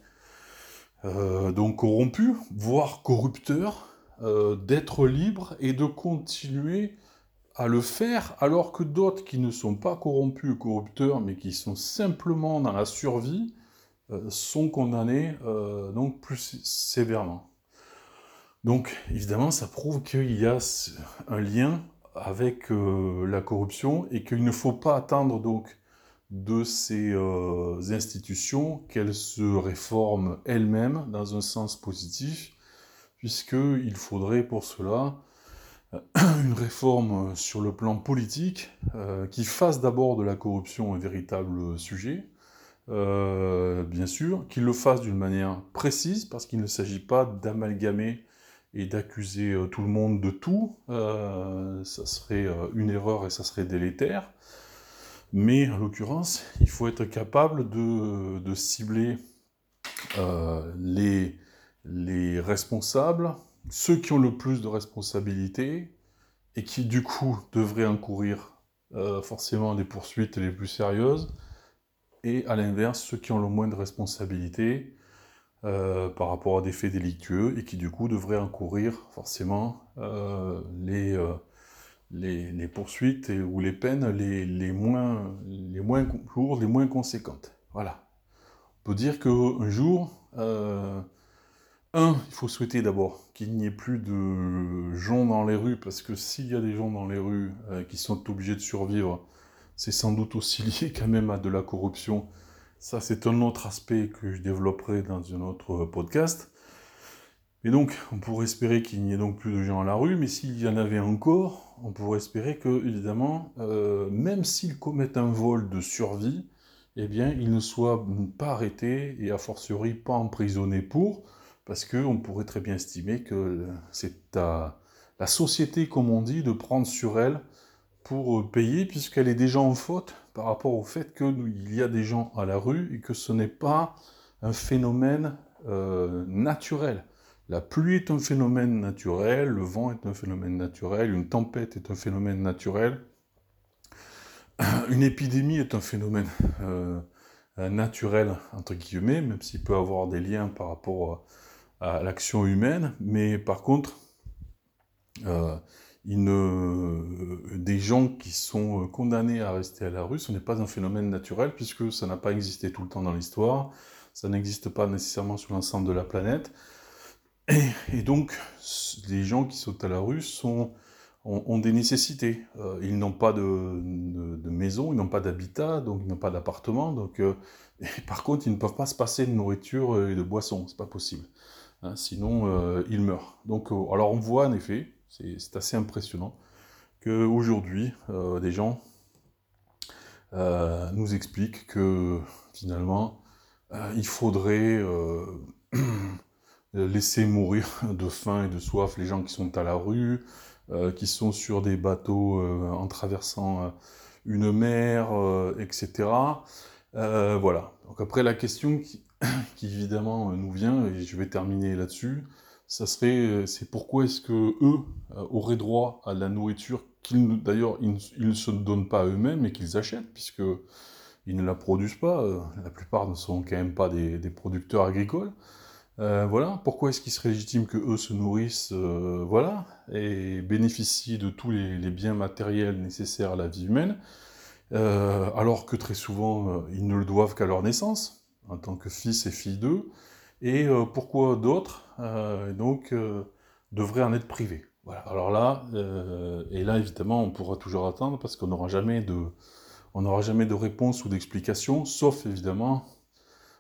euh, donc corrompus, voire corrupteurs, d'être libres et de continuer à le faire, alors que d'autres qui ne sont pas corrompus ou corrupteurs, mais qui sont simplement dans la survie, sont condamnés euh, donc plus sévèrement. Donc évidemment, ça prouve qu'il y a un lien avec euh, la corruption et qu'il ne faut pas attendre donc de ces institutions qu'elles se réforment elles-mêmes dans un sens positif, puisqu'il faudrait pour cela une réforme sur le plan politique qui fasse d'abord de la corruption un véritable sujet, euh, bien sûr, qu'il le fasse d'une manière précise, parce qu'il ne s'agit pas d'amalgamer et d'accuser euh, tout le monde de tout, euh, ça serait une erreur et ça serait délétère. Mais en l'occurrence, il faut être capable de, cibler les, les responsables, ceux qui ont le plus de responsabilités, et qui du coup devraient encourir forcément des poursuites les plus sérieuses, et à l'inverse, ceux qui ont le moins de responsabilités euh, par rapport à des faits délictueux et qui du coup devraient encourir forcément euh, euh, les, les, poursuites ou les peines les, moins, les moins lourdes, les moins conséquentes. Voilà. On peut dire qu'un jour, un, il faut souhaiter d'abord qu'il n'y ait plus de gens dans les rues, parce que s'il y a des gens dans les rues qui sont obligés de survivre, c'est sans doute aussi lié quand même à de la corruption. Ça, c'est un autre aspect que je développerai dans un autre podcast. Et donc, on pourrait espérer qu'il n'y ait donc plus de gens à la rue, mais s'il y en avait encore, on pourrait espérer que, évidemment, euh, même s'ils commettent un vol de survie, eh bien, ils ne soient pas arrêtés et a fortiori pas emprisonnés pour, parce qu'on pourrait très bien estimer que c'est à la société, comme on dit, de prendre sur elle pour euh, payer puisqu'elle est déjà en faute par rapport au fait qu'il y a des gens à la rue et que ce n'est pas un phénomène euh, naturel. La pluie est un phénomène naturel, le vent est un phénomène naturel, une tempête est un phénomène naturel, une épidémie est un phénomène euh, naturel, entre guillemets, même s'il peut avoir des liens par rapport à, l'action humaine, mais par contre, des gens qui sont euh, condamnés à rester à la rue, ce n'est pas un phénomène naturel puisque ça n'a pas existé tout le temps dans l'histoire, ça n'existe pas nécessairement sur l'ensemble de la planète. Et, donc, les gens qui sont à la rue ont, des nécessités. Euh, ils n'ont pas de, maison, ils n'ont pas d'habitat, donc ils n'ont pas d'appartement. Donc, euh, par contre, ils ne peuvent pas se passer de nourriture et de boissons, c'est pas possible. Hein, sinon, ils meurent. Donc, alors on voit en effet, c'est assez impressionnant qu'aujourd'hui, euh, des gens euh, nous expliquent que finalement, euh, il faudrait laisser mourir de faim et de soif les gens qui sont à la rue, qui sont sur des bateaux en traversant une mer, etc. voilà. Donc après la question qui, qui, évidemment nous vient, et je vais terminer là-dessus, ça serait, euh, c'est pourquoi est-ce que eux euh, auraient droit à la nourriture qu'ils, d'ailleurs, ils, ne se donnent pas eux-mêmes et qu'ils achètent, puisque ils ne la produisent pas. Euh, la plupart ne sont quand même pas des, producteurs agricoles. voilà, pourquoi est-ce qu'il serait légitime que eux se nourrissent, voilà, et bénéficient de tous les, biens matériels nécessaires à la vie humaine, alors que très souvent, ils ne le doivent qu'à leur naissance, en tant que fils et fille d'eux, et pourquoi d'autres, donc, devraient en être privés. Voilà. Alors là, et là, évidemment, on pourra toujours attendre, parce qu'on n'aura jamais de on n'aura jamais de réponse ou d'explication, sauf évidemment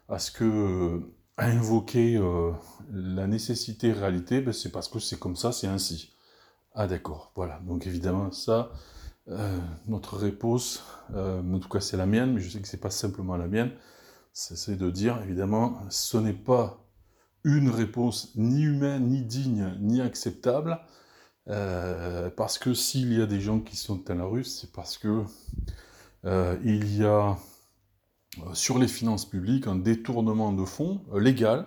à ce que à invoquer euh, la nécessité réalité, ben c'est parce que c'est comme ça, c'est ainsi. Ah d'accord, voilà. Donc évidemment, ça, euh, notre réponse, euh, en tout cas c'est la mienne, mais je sais que c'est pas simplement la mienne, c'est de dire évidemment, ce n'est pas une réponse ni humaine, ni digne, ni acceptable, parce que s'il y a des gens qui sont dans la rue, c'est parce que il y a euh, sur les finances publiques un détournement de fonds euh, légal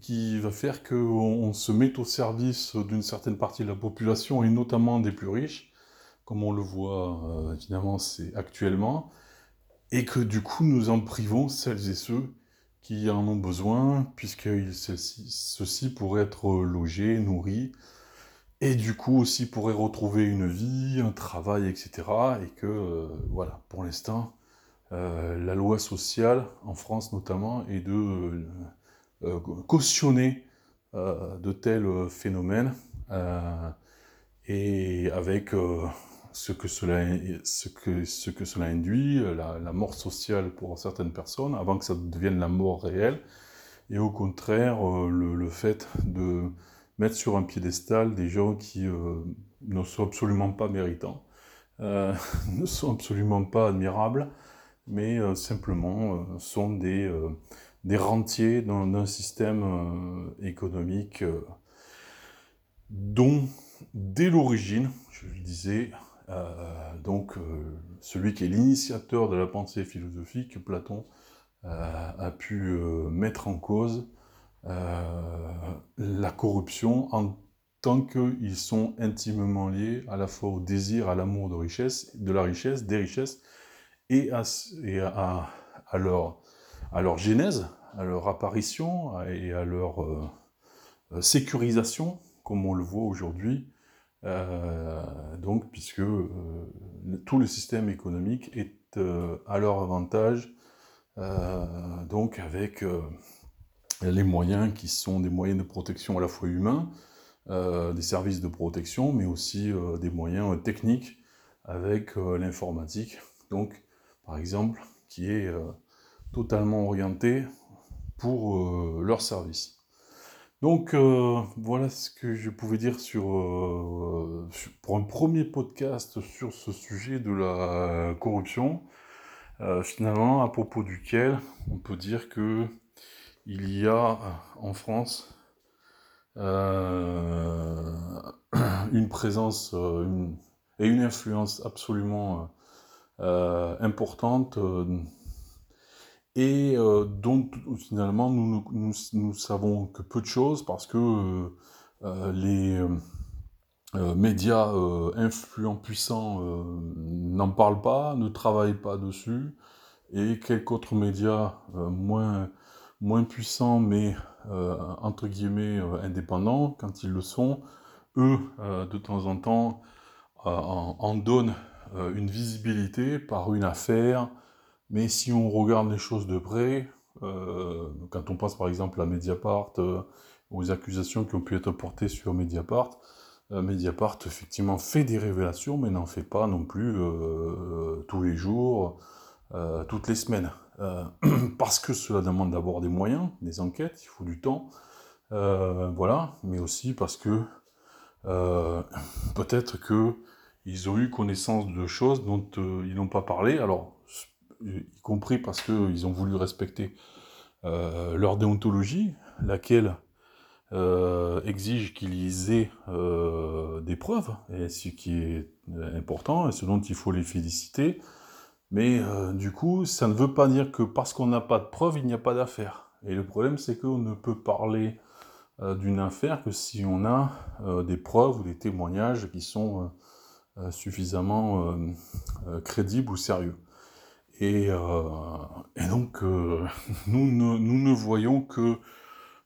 qui va faire qu'on se met au service d'une certaine partie de la population et notamment des plus riches, comme on le voit euh, évidemment actuellement, et que du coup nous en privons celles et ceux qui en ont besoin, puisque ceux-ci pourraient être logés, nourris, et du coup aussi pourraient retrouver une vie, un travail, etc. Et que, voilà, pour l'instant, euh, la loi sociale, en France notamment, est de euh, euh, cautionner de tels phénomènes, et avec ce que, cela, ce, que, ce que cela induit, la, mort sociale pour certaines personnes, avant que ça devienne la mort réelle, et au contraire, le, fait de mettre sur un piédestal des gens qui ne sont absolument pas méritants, ne sont absolument pas admirables, mais euh, simplement euh, sont des, euh, des rentiers d'un système économique dont, dès l'origine, je le disais, donc celui qui est l'initiateur de la pensée philosophique, Platon, a pu mettre en cause la corruption en tant qu'ils sont intimement liés à la fois au désir, à l'amour de richesse, de la richesse, des richesses, et à, leur, à genèse, à leur apparition et à leur euh, euh, sécurisation, comme on le voit aujourd'hui, euh, donc puisque tout le système économique est à leur avantage, donc avec les moyens qui sont des moyens de protection à la fois humains, des services de protection, mais aussi des moyens techniques avec l'informatique. Donc par exemple, qui est euh, totalement orienté pour euh, leur service. Donc euh, voilà ce que je pouvais dire sur, pour un premier podcast sur ce sujet de la corruption. finalement, à propos duquel on peut dire que il y a en France une présence et une influence absolument euh, importante euh, et euh, dont finalement nous, nous, nous, savons que peu de choses parce que les médias influents, puissants n'en parlent pas, ne travaillent pas dessus, et quelques autres médias moins, puissants mais entre guillemets indépendants, quand ils le sont, eux, de temps en temps, en, en donnent euh, une visibilité par une affaire, mais si on regarde les choses de près, euh, quand on pense par exemple à Mediapart, euh, aux accusations qui ont pu être portées sur Mediapart, Mediapart effectivement fait des révélations, mais n'en fait pas non plus tous les jours, toutes les semaines. parce que cela demande d'abord des moyens, des enquêtes, il faut du temps, voilà, mais aussi parce que peut-être que ils ont eu connaissance de choses dont euh, ils n'ont pas parlé, alors, y compris parce qu'ils ont voulu respecter euh, leur déontologie, laquelle euh, exige qu'ils aient des preuves, et ce qui est important, et ce dont il faut les féliciter. Mais du coup, ça ne veut pas dire que parce qu'on n'a pas de preuves, il n'y a pas d'affaire. Et le problème, c'est qu'on ne peut parler d'une affaire que si on a des preuves ou des témoignages qui sont euh, suffisamment euh, euh, crédible ou sérieux. Et, donc, nous ne voyons que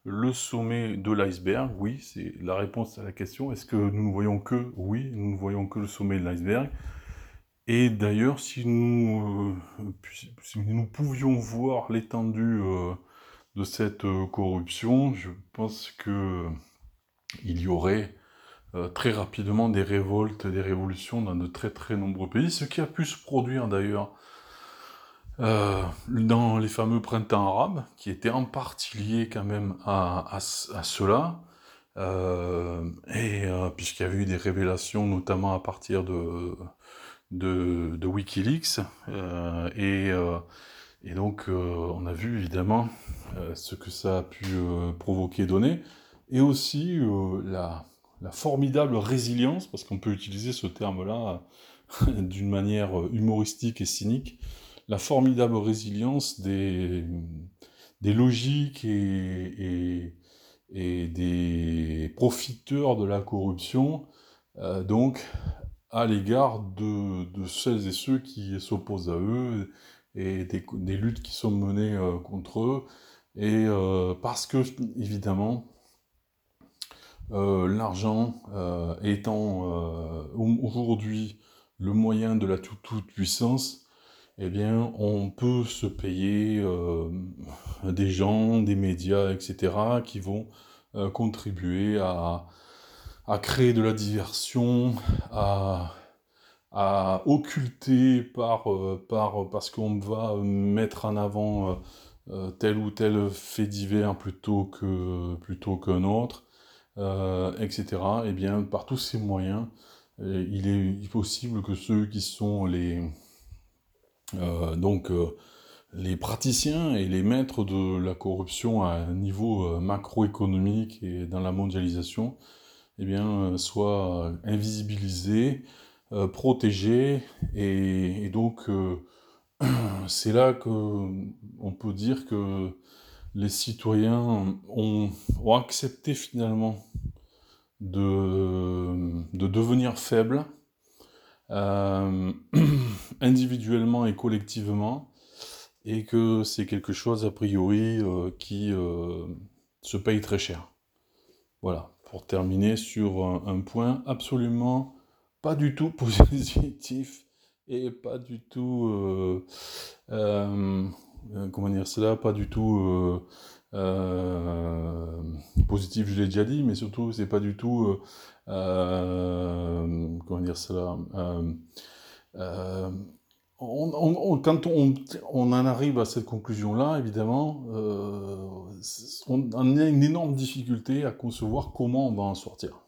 le sommet de l'iceberg, oui, c'est la réponse à la question. Est-ce que nous ne voyons que Oui, nous ne voyons que le sommet de l'iceberg? Et d'ailleurs, si nous, si nous pouvions voir l'étendue de cette corruption, je pense que il y aurait très rapidement des révoltes, des révolutions dans de très très nombreux pays, ce qui a pu se produire d'ailleurs euh, dans les fameux printemps arabes, qui étaient en partie liés quand même à, cela, euh, et euh, puisqu'il y avait eu des révélations, notamment à partir de, de, Wikileaks, et, et, donc on a vu évidemment ce que ça a pu provoquer, donner, et aussi la, la formidable résilience, parce qu'on peut utiliser ce terme-là d'une manière humoristique et cynique, la formidable résilience des, logiques et, des profiteurs de la corruption, euh, donc à l'égard de, de, celles et ceux qui s'opposent à eux et des, des, luttes qui sont menées euh, contre eux. Et euh, parce que, évidemment, l'argent étant aujourd'hui le moyen de la toute-puissance, eh bien, on peut se payer euh, des gens, des médias, etc., qui vont euh, contribuer à, créer de la diversion, à, occulter euh, par parce qu'on va mettre en avant tel ou tel fait divers plutôt plutôt qu'un autre, etc. Eh bien, par tous ces moyens, il est possible que ceux qui sont les donc euh, les praticiens et les maîtres de la corruption à un niveau euh, macroéconomique et dans la mondialisation, eh bien, soient invisibilisés, protégés, et, donc c'est là que on peut dire que les citoyens ont, accepté finalement de devenir faibles euh, individuellement et collectivement, et que c'est quelque chose a priori euh, qui euh, se paye très cher. Voilà, pour terminer sur un, point absolument pas du tout positif et pas du tout, comment dire cela, pas du tout positif, je l'ai déjà dit, mais surtout c'est pas du tout comment dire cela euh, euh, quand on, en arrive à cette conclusion-là, évidemment, on, a une énorme difficulté à concevoir comment on va en sortir.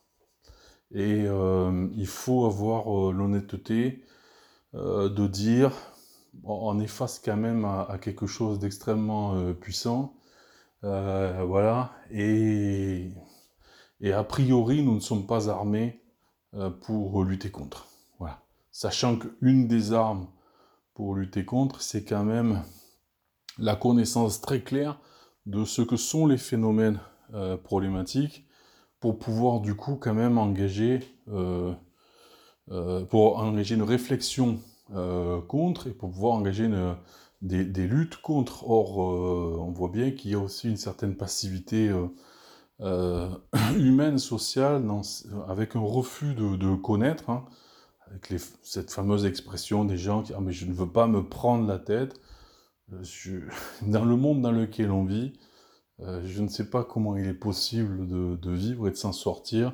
Et il faut avoir l'honnêteté de dire, on est face quand même à quelque chose d'extrêmement puissant, voilà, et et a priori, nous ne sommes pas armés euh, pour lutter contre. Voilà. Sachant qu'une des armes pour lutter contre, c'est quand même la connaissance très claire de ce que sont les phénomènes euh, problématiques pour pouvoir du coup quand même engager, euh, pour engager une réflexion contre et pour pouvoir engager des, des, luttes contre. Or, on voit bien qu'il y a aussi une certaine passivité euh, humaine, sociale, avec un refus de, connaître, hein, avec cette fameuse expression des gens qui ah mais je ne veux pas me prendre la tête. Euh, dans le monde dans lequel on vit, euh, je ne sais pas comment il est possible de, vivre et de s'en sortir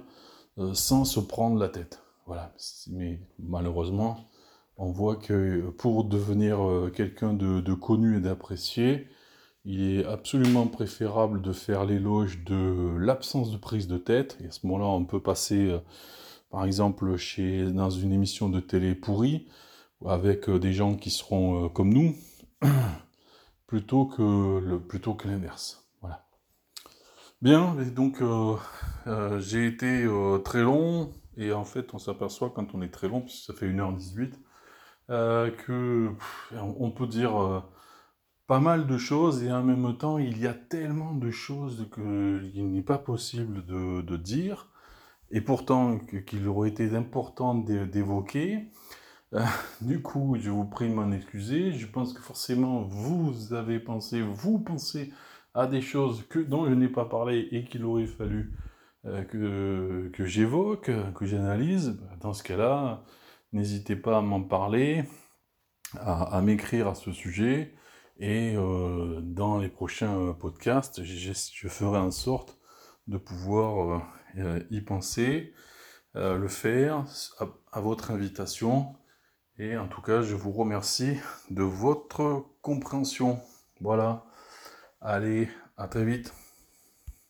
sans se prendre la tête. Voilà. Mais malheureusement, on voit que pour devenir quelqu'un de, connu et d'apprécié, il est absolument préférable de faire l'éloge de l'absence de prise de tête. Et à ce moment-là, on peut passer, euh, par exemple, chez, dans une émission de télé pourrie, avec euh, des gens qui seront euh, comme nous, plutôt que, l'inverse. Voilà. Bien, donc j'ai été très long, et en fait, on s'aperçoit quand on est très long, puisque ça fait 1h18, que on peut dire pas mal de choses et en même temps il y a tellement de choses qu'il n'est pas possible de, dire et pourtant qu'il aurait été important d'évoquer. Euh, du coup, je vous prie de m'en excuser. Je pense que forcément vous avez pensé, vous pensez à des choses que, dont je n'ai pas parlé et qu'il aurait fallu euh, que, que j'évoque, que j'analyse. Dans ce cas-là, n'hésitez pas à m'en parler, à, m'écrire à ce sujet, et dans les prochains podcasts, je ferai en sorte de pouvoir y penser, le faire à votre invitation. Et en tout cas, je vous remercie de votre compréhension. Voilà. Allez, à très vite.